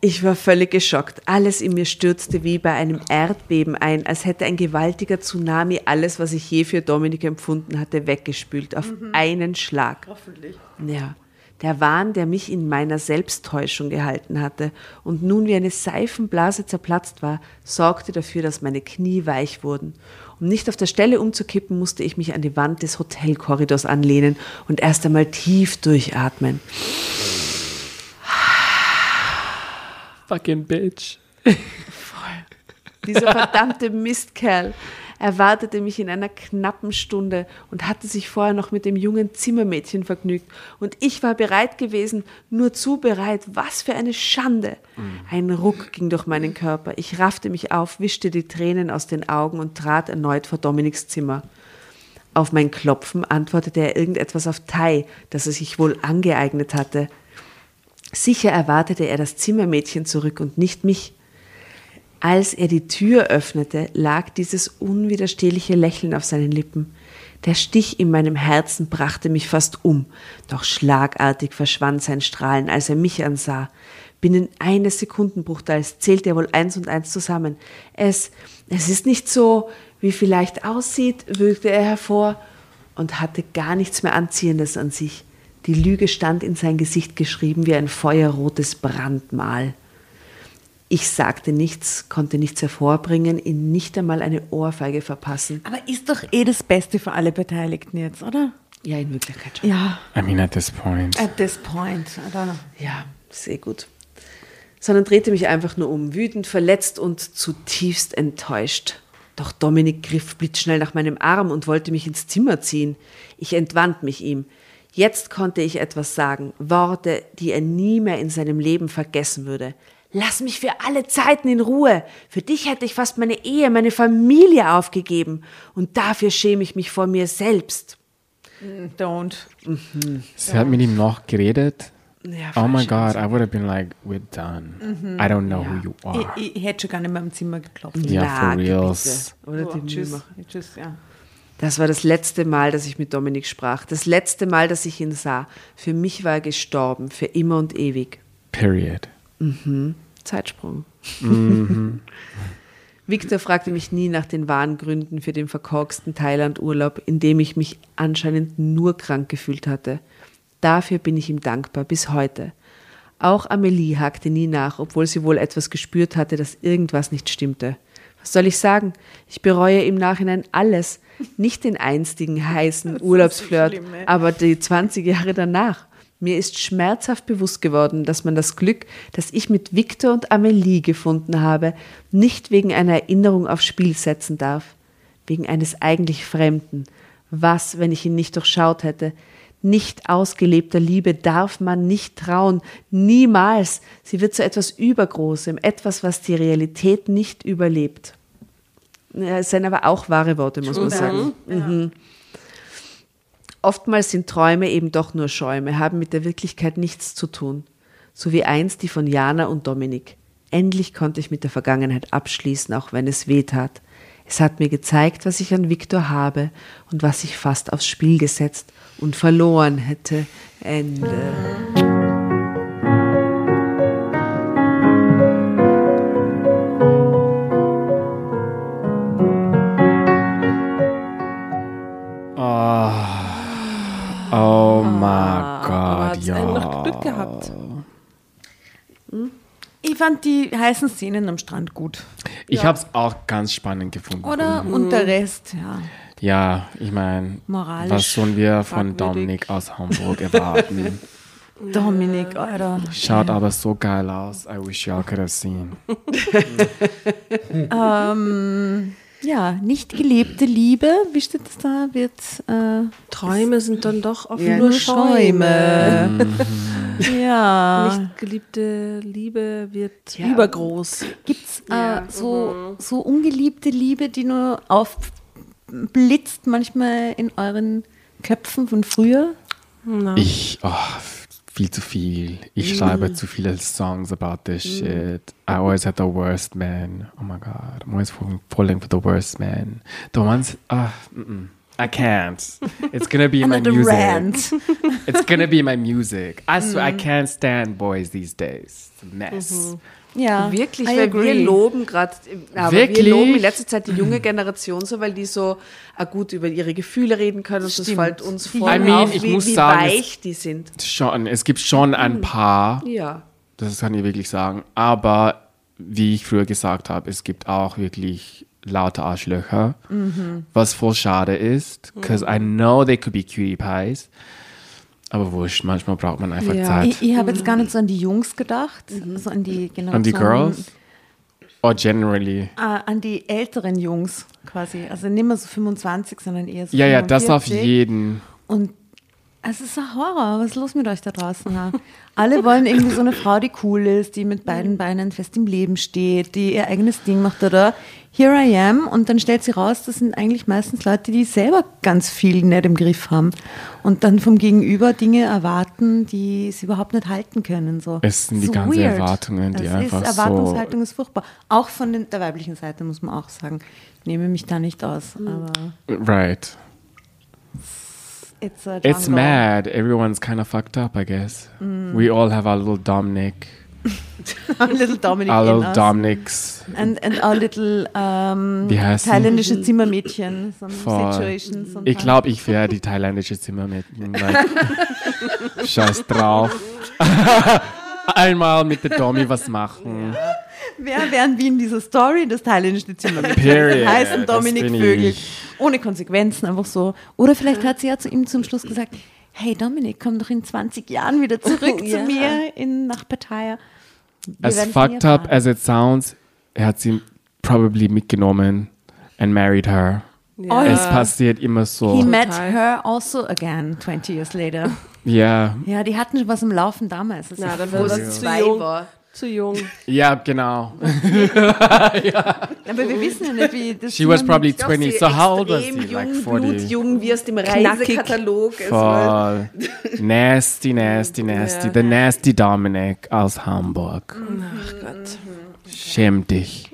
Speaker 2: Ich war völlig geschockt. Alles in mir stürzte wie bei einem Erdbeben ein, als hätte ein gewaltiger Tsunami alles, was ich je für Dominik empfunden hatte, weggespült auf einen Schlag.
Speaker 1: Hoffentlich.
Speaker 2: Ja, der Wahn, der mich in meiner Selbsttäuschung gehalten hatte und nun wie eine Seifenblase zerplatzt war, sorgte dafür, dass meine Knie weich wurden. Um nicht auf der Stelle umzukippen, musste ich mich an die Wand des Hotelkorridors anlehnen und erst einmal tief durchatmen.
Speaker 4: Fucking bitch.
Speaker 2: Dieser verdammte Mistkerl. erwartete mich in einer knappen Stunde und hatte sich vorher noch mit dem jungen Zimmermädchen vergnügt. Und ich war bereit gewesen, nur zu bereit. Was für eine Schande! Ein Ruck ging durch meinen Körper. Ich raffte mich auf, wischte die Tränen aus den Augen und trat erneut vor Dominiks Zimmer. Auf mein Klopfen antwortete er irgendetwas auf Thai, das er sich wohl angeeignet hatte. Sicher erwartete er das Zimmermädchen zurück und nicht mich. Als er die Tür öffnete, lag dieses unwiderstehliche Lächeln auf seinen Lippen. Der Stich in meinem Herzen brachte mich fast um, doch schlagartig verschwand sein Strahlen, als er mich ansah. Binnen eines Sekundenbruchteils zählte er wohl eins und eins zusammen. Es, es ist nicht so, wie vielleicht aussieht, würgte er hervor und hatte gar nichts mehr Anziehendes an sich. Die Lüge stand in sein Gesicht geschrieben wie ein feuerrotes Brandmal. Ich sagte nichts, konnte nichts hervorbringen, ihn nicht einmal eine Ohrfeige verpassen.
Speaker 1: Aber ist doch eh das Beste für alle Beteiligten jetzt, oder?
Speaker 2: Ja, in Wirklichkeit schon.
Speaker 1: Ja.
Speaker 4: I mean, at this point.
Speaker 1: At this point, oder?
Speaker 2: Ja, sehr gut. Sondern drehte mich einfach nur um, wütend, verletzt und zutiefst enttäuscht. Doch Dominik griff blitzschnell nach meinem Arm und wollte mich ins Zimmer ziehen. Ich entwand mich ihm. Jetzt konnte ich etwas sagen, Worte, die er nie mehr in seinem Leben vergessen würde. Lass mich für alle Zeiten in Ruhe. Für dich hätte ich fast meine Ehe, meine Familie aufgegeben. Und dafür schäme ich mich vor mir selbst.
Speaker 1: Don't.
Speaker 4: Sie hat mit ihm noch geredet.
Speaker 2: Ja,
Speaker 4: Oh my. God, I would have been like, we're done. I don't know who you are.
Speaker 1: Ich, ich hätte schon gar nicht mehr im Zimmer geklopft.
Speaker 4: Ja,
Speaker 2: Na,
Speaker 4: for
Speaker 2: bitte.
Speaker 4: reals.
Speaker 2: Oder
Speaker 1: So,
Speaker 2: die
Speaker 1: tschüss. Tschüss, ja.
Speaker 2: Das war das letzte Mal, dass ich mit Dominik sprach. Das letzte Mal, dass ich ihn sah. Für mich war er gestorben, für immer und ewig.
Speaker 4: Period.
Speaker 2: Zeitsprung. Victor fragte mich nie nach den wahren Gründen für den verkorksten Thailand-Urlaub, in dem ich mich anscheinend nur krank gefühlt hatte. Dafür bin ich ihm dankbar bis heute. Auch Amelie hakte nie nach, obwohl sie wohl etwas gespürt hatte, dass irgendwas nicht stimmte. Was soll ich sagen? Ich bereue im Nachhinein alles. Nicht den einstigen heißen Urlaubsflirt,
Speaker 1: schlimm,
Speaker 2: aber die 20 Jahre danach. Mir ist schmerzhaft bewusst geworden, dass man das Glück, das ich mit Victor und Amelie gefunden habe, nicht wegen einer Erinnerung aufs Spiel setzen darf. Wegen eines eigentlich Fremden. Was, wenn ich ihn nicht durchschaut hätte? Nicht ausgelebter Liebe darf man nicht trauen. Niemals. Sie wird zu etwas Übergroßem, etwas, was die Realität nicht überlebt. Ja, Es sind aber auch wahre Worte, muss man sagen. Mhm. Oftmals sind Träume eben doch nur Schäume, haben mit der Wirklichkeit nichts zu tun. So wie einst die von Jana und Dominik. Endlich konnte ich mit der Vergangenheit abschließen, auch wenn es weh tat. Es hat mir gezeigt, was ich an Viktor habe und was ich fast aufs Spiel gesetzt und verloren hätte. Ende.
Speaker 4: Oh my
Speaker 5: Aber
Speaker 4: God,
Speaker 5: hat's einen noch
Speaker 4: ja.
Speaker 5: Glück gehabt.
Speaker 1: Ich fand die heißen Szenen am Strand gut.
Speaker 4: Ich habe es auch ganz spannend gefunden.
Speaker 1: Oder? Und der Rest, ja.
Speaker 4: Ja, ich meine, was sollen wir von. Dominik aus Hamburg erwarten?
Speaker 1: Dominik, Alter.
Speaker 4: Schaut aber so geil aus. I wish y'all could have seen.
Speaker 1: Ja, nicht gelebte Liebe, wie steht das da? Wird äh,
Speaker 5: Träume sind dann doch oft
Speaker 2: Ja,
Speaker 5: nur Schäume.
Speaker 1: ja.
Speaker 5: Nicht geliebte Liebe wird
Speaker 2: Ja.
Speaker 5: übergroß.
Speaker 1: Gibt's äh, so, so ungeliebte Liebe, die nur aufblitzt manchmal in euren Köpfen von früher?
Speaker 4: Ich, oh, viel zu viel. Ich schreibe zu viele Songs about this shit. I always had the worst man. Oh my God. I'm always falling- falling for the worst man. The ones, ah, mm-mm. I can't. It's gonna be in my music.
Speaker 1: rant.
Speaker 4: It's gonna be my music. I swear, I can't stand boys these days. It's a mess.
Speaker 1: Ja,
Speaker 2: Wirklich,
Speaker 1: I
Speaker 2: weil wir
Speaker 1: agree.
Speaker 2: loben gerade, aber
Speaker 4: Wirklich?
Speaker 2: wir loben in letzter Zeit die junge Generation so, weil die so ah, gut über ihre Gefühle reden können und das fällt uns voll
Speaker 4: I mean,
Speaker 2: wie,
Speaker 4: muss
Speaker 2: wie
Speaker 4: sagen, es-
Speaker 2: weich die sind.
Speaker 4: Schon, es gibt schon ein paar,
Speaker 2: Ja.
Speaker 4: das kann ich wirklich sagen, aber wie ich früher gesagt habe, es gibt auch wirklich laute Arschlöcher, was voll schade ist, because I know they could be cutie pies, aber wurscht, manchmal braucht man einfach
Speaker 2: Ja.
Speaker 4: Zeit.
Speaker 1: Ich, ich habe jetzt gar nicht so an die Jungs gedacht, so an die Generation.
Speaker 4: An die Girls? Or generally?
Speaker 1: äh, an die älteren Jungs quasi. Also nicht mehr so 25, sondern eher so
Speaker 4: Ja, ja, das auf
Speaker 1: 45.
Speaker 4: jeden.
Speaker 1: Und es ist ein Horror. Was ist los mit euch da draußen? Ha? Alle wollen irgendwie so eine Frau, die cool ist, die mit beiden Beinen fest im Leben steht, die ihr eigenes Ding macht oder here I am. Und dann stellt sie raus, das sind eigentlich meistens Leute, die selber ganz viel nicht im Griff haben und dann vom Gegenüber Dinge erwarten, die sie überhaupt nicht halten können. So.
Speaker 4: Es sind die
Speaker 1: So
Speaker 4: ganzen
Speaker 1: weird.
Speaker 4: Erwartungen, die
Speaker 1: das
Speaker 4: einfach
Speaker 1: ist,
Speaker 4: so-
Speaker 1: Erwartungshaltung ist furchtbar. Auch von den, der weiblichen Seite muss man auch sagen. Ich nehme mich da nicht aus, aber
Speaker 4: Right.
Speaker 1: it's a
Speaker 4: It's mad. Everyone's kind of fucked up, I guess.
Speaker 1: Mm.
Speaker 4: We all have our little Dominic,
Speaker 1: Our little Dominic
Speaker 4: our little. Dominics.
Speaker 1: And, and our little
Speaker 4: sie?
Speaker 1: thailändische Zimmermädchen.
Speaker 4: Ich glaube, ich wäre die thailändische Zimmermädchen. Scheiß drauf. Einmal mit der Domi was machen.
Speaker 1: Wer wären wie in dieser Story das thailändische Zimmermädchen?
Speaker 4: Period.
Speaker 1: Heißen
Speaker 4: Das
Speaker 1: Dominik Vögel. Ohne Konsequenzen, einfach so. Oder vielleicht hat sie ja zu ihm zum Schluss gesagt, hey Dominik, komm doch in 20 Jahren wieder zurück
Speaker 5: Ja.
Speaker 1: zu mir in, nach Pattaya. Wir
Speaker 4: As fucked up as it sounds, er hat sie probably mitgenommen and married her.
Speaker 5: Ja.
Speaker 4: Es passiert immer
Speaker 1: He
Speaker 4: so.
Speaker 1: met
Speaker 5: Total.
Speaker 1: her also again 20 years later.
Speaker 4: Ja,
Speaker 1: Ja, die hatten schon was im Laufen damals. Das ist
Speaker 5: Na,
Speaker 1: ja
Speaker 5: dann war das zu
Speaker 2: zwei
Speaker 5: jung.
Speaker 2: war.
Speaker 5: Zu jung.
Speaker 4: ja, genau.
Speaker 1: Aber wir wissen ja nicht, wie das
Speaker 4: She was probably
Speaker 2: Doch,
Speaker 4: 20.
Speaker 2: sie
Speaker 4: So how old was she? Like
Speaker 2: jung,
Speaker 4: 40.
Speaker 2: blutjung, wie aus dem Reisekatalog.
Speaker 4: Voll. Nasty, nasty, nasty.
Speaker 5: Ja.
Speaker 4: The nasty Dominic aus Hamburg.
Speaker 5: Ach Gott.
Speaker 4: Schäm dich.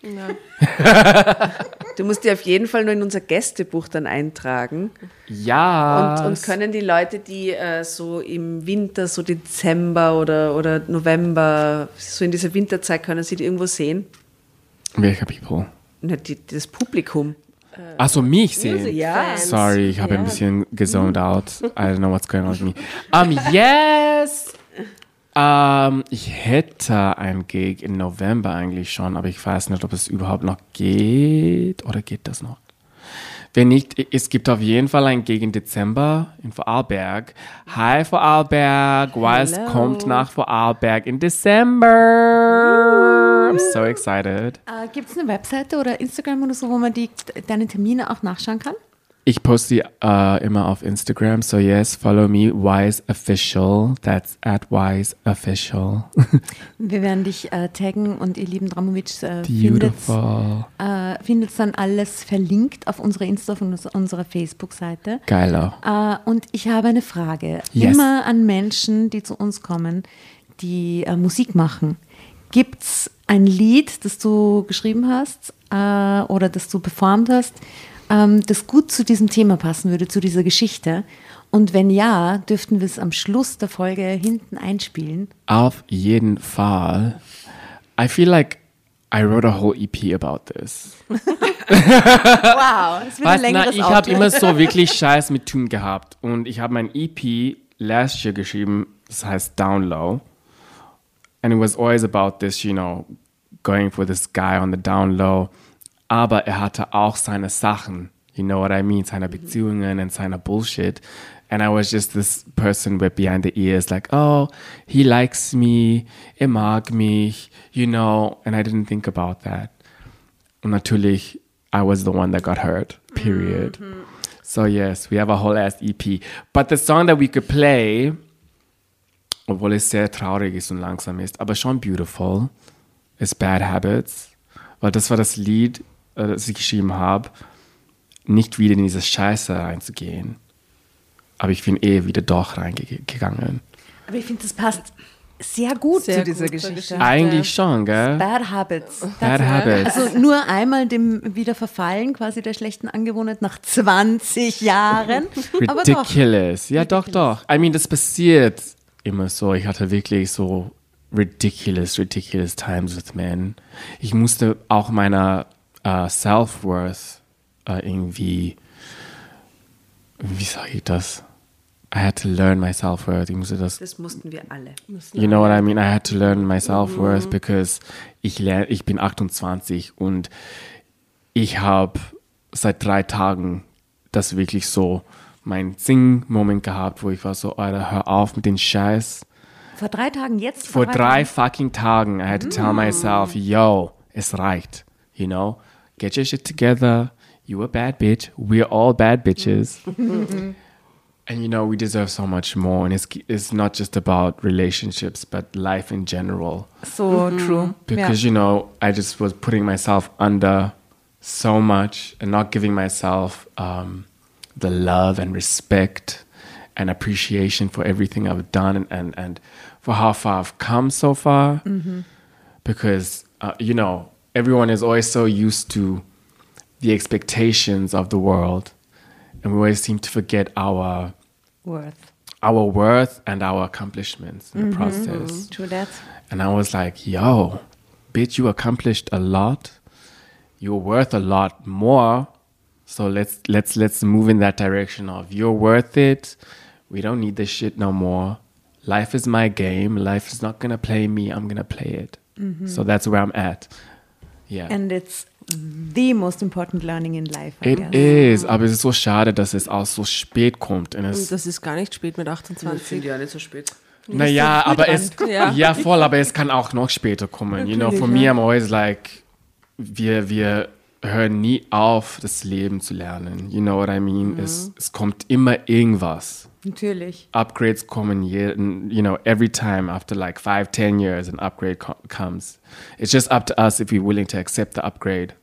Speaker 2: Du musst dir auf jeden Fall nur in unser Gästebuch dann eintragen.
Speaker 4: Ja.
Speaker 2: Und, und können die Leute, die äh, so im Winter, so Dezember oder, oder November, so in dieser Winterzeit, können sie die irgendwo sehen?
Speaker 4: Welcher People?
Speaker 2: Na, die, das Publikum.
Speaker 4: Achso, mich sehen.
Speaker 2: Ja.
Speaker 4: Sorry, ich habe
Speaker 5: Ja.
Speaker 4: ein bisschen gezoned out. I don't know what's going on with me. Um, yes! Um, ich hätte ein Gig im November eigentlich schon, aber ich weiß nicht, ob es überhaupt noch geht oder geht das noch? Wenn nicht, es gibt auf jeden Fall ein Gig im Dezember in Vorarlberg. Hi Vorarlberg, was kommt nach Vorarlberg in December? I'm so excited.
Speaker 1: Äh, Gibt es eine Webseite oder Instagram oder so, wo man die, deine Termine auch nachschauen kann?
Speaker 4: Ich poste die äh, immer auf Instagram, so yes, follow me, Wise Official. That's at Wise Official.
Speaker 1: Wir werden dich äh, taggen und ihr lieben Dramovic äh, findet äh, dann alles verlinkt auf unserer Insta und uns- unserer Facebook-Seite.
Speaker 4: Geiler.
Speaker 1: Äh, und ich habe eine Frage.
Speaker 4: Yes.
Speaker 1: Immer an Menschen, die zu uns kommen, die äh, Musik machen. Gibt es ein Lied, das du geschrieben hast äh, oder das du performt hast, ähm, das gut zu diesem Thema passen würde, zu dieser Geschichte? Und wenn ja, dürften wir es am Schluss der Folge hinten einspielen.
Speaker 4: Auf jeden Fall. I feel like I wrote a whole EP about this.
Speaker 1: Wow, das wird
Speaker 4: Weißt, na, ich habe immer so wirklich Scheiß mit Tun gehabt. Und ich habe mein EP last year geschrieben, das heißt Down Low. And it was always about this, you know, going for this guy on the down low. Aber er hatte auch seine Sachen, you know what I mean, seine Beziehungen und seine Bullshit. And I was just this person with behind the ears, like, oh, he likes me, er mag mich, you know, and I didn't think about that. Und natürlich, I was the one that got hurt, period. So yes, we have a whole ass EP. But the song that we could play, obwohl es sehr traurig ist und langsam ist, aber schon beautiful, ist Bad Habits. Weil das war das Lied, äh, das ich geschrieben habe, nicht wieder in diese Scheiße reinzugehen. Aber ich bin eh wieder doch reingegangen.
Speaker 1: Aber ich finde, das passt sehr gut
Speaker 5: Sehr
Speaker 1: zu dieser
Speaker 5: gut
Speaker 1: Geschichte.
Speaker 5: Geschichte.
Speaker 4: Eigentlich schon, gell?
Speaker 1: Bad Habits.
Speaker 4: Bad Habits.
Speaker 1: Also nur einmal dem wieder verfallen, quasi der schlechten Angewohnheit nach 20 Jahren. Aber doch.
Speaker 4: Ridiculous. Ja, doch, doch. I mean, das passiert immer so. Ich hatte wirklich so ridiculous, ridiculous times with men. Ich musste auch meiner äh, Self-Worth äh, irgendwie, wie sage ich das? I had to learn my self-worth. Ich musste das
Speaker 2: Das mussten wir alle.
Speaker 4: You know what I mean? I had to learn my self-worth because ich, lerne, ich bin 28 und ich habe seit drei Tagen das wirklich so mein Sing-Moment gehabt, wo ich war so, Alter, hör auf mit den Scheiß.
Speaker 1: Vor drei Tagen jetzt?
Speaker 4: Vor drei
Speaker 1: Tagen?
Speaker 4: fucking Tagen, I had to tell myself, yo, Es reicht. You know, get your shit together. You a bad bitch. We're all bad bitches. and you know, we deserve so much more. And it's, it's not just about relationships, but life in general.
Speaker 1: So true.
Speaker 4: Because, you know, I just was putting myself under so much and not giving myself um, the love and respect and appreciation for everything I've done and, and, and for how far I've come so far. Because, uh, you know, everyone is always so used to the expectations of the world. And we always seem to forget our
Speaker 1: Worth.
Speaker 4: our worth and our accomplishments in the mm-hmm. process.
Speaker 1: True that.
Speaker 4: And I was like, yo, bitch, you accomplished a lot. You're worth a lot more. So let's let's let's move in that direction of you're worth it. We don't need this shit no more. Life is my game. Life is not gonna play me. I'm gonna play it. Mm-hmm. So that's where I'm at. Yeah.
Speaker 1: And it's the most important learning in life. I
Speaker 4: it
Speaker 1: guess.
Speaker 4: is, aber es ist so schade, dass es auch so spät kommt. Und es,
Speaker 5: das ist gar nicht spät mit
Speaker 2: Ich
Speaker 5: 28.
Speaker 2: finde ja nicht so spät.
Speaker 4: naja, aber es,
Speaker 5: Ja.
Speaker 4: ja. voll, aber es kann auch noch später kommen. You know, for me, I'm always like, wir, wir hören nie auf, das Leben zu lernen. You know what I mean? Es, es kommt immer irgendwas.
Speaker 1: Natürlich.
Speaker 4: Upgrades kommen, je, you know, every time after like five, ten years, an upgrade co comes. It's just up to us if we're willing to accept the upgrade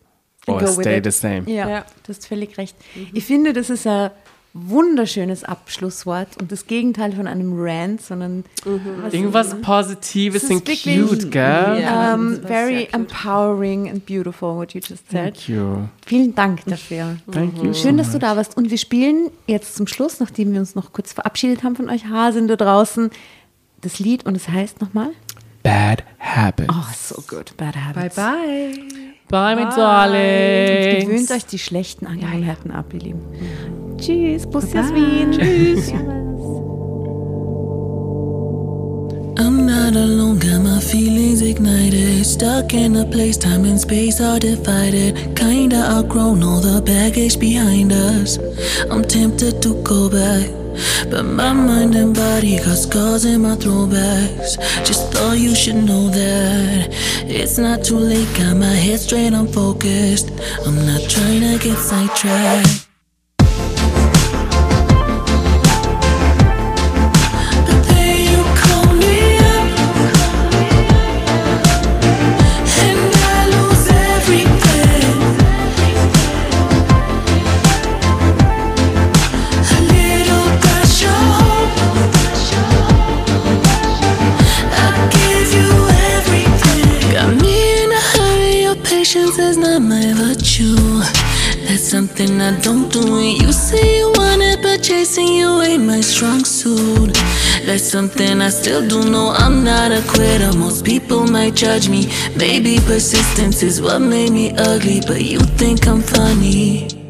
Speaker 4: or stay
Speaker 1: it.
Speaker 4: the same.
Speaker 1: Ja,
Speaker 5: Ja.
Speaker 1: du hast völlig recht. Ich finde, das ist ein wunderschönes Abschlusswort und das Gegenteil von einem Rant, sondern was-
Speaker 4: Irgendwas Positives
Speaker 1: Es
Speaker 4: und cute, gell?
Speaker 5: Ja.
Speaker 1: um, very empowering and beautiful, what you just said.
Speaker 4: Thank you.
Speaker 1: Vielen Dank dafür.
Speaker 4: Thank you.
Speaker 1: Schön, dass du da warst. Und wir spielen jetzt zum Schluss, nachdem wir uns noch kurz verabschiedet haben von euch Hasen da draußen, das Lied und es heißt nochmal.
Speaker 4: Bad habits.
Speaker 1: Oh, so gut. Bad Habits.
Speaker 2: bye.
Speaker 4: Bye, my
Speaker 1: Und
Speaker 4: darling.
Speaker 1: gewöhnt euch die schlechten Angewohnheiten ab, ihr Lieben. Tschüss, Bussi aus Wien. Tschüss.
Speaker 6: I'm not alone, got my feelings ignited. Stuck in a place, time and space are divided. Kinda outgrown all the baggage behind us. I'm tempted to go back. But my mind and body got scars in my throwbacks. Just thought you should know that it's not too late. Got my head straight, I'm focused. I'm not trying to get sidetracked. Something I don't do. And you say you want it, but chasing you ain't my strong suit. That's something I still do. No, I'm not a quitter. Most people might judge me. Maybe persistence is what made me ugly, but you think I'm funny.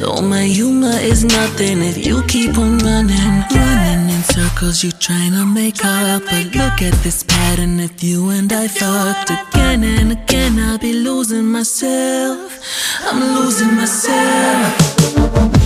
Speaker 6: Though my humor is nothing if you keep on running, running in circles. You tryna make up, but look at this pattern. If you and I fucked again and again, I'll be losing myself. I'm losing myself.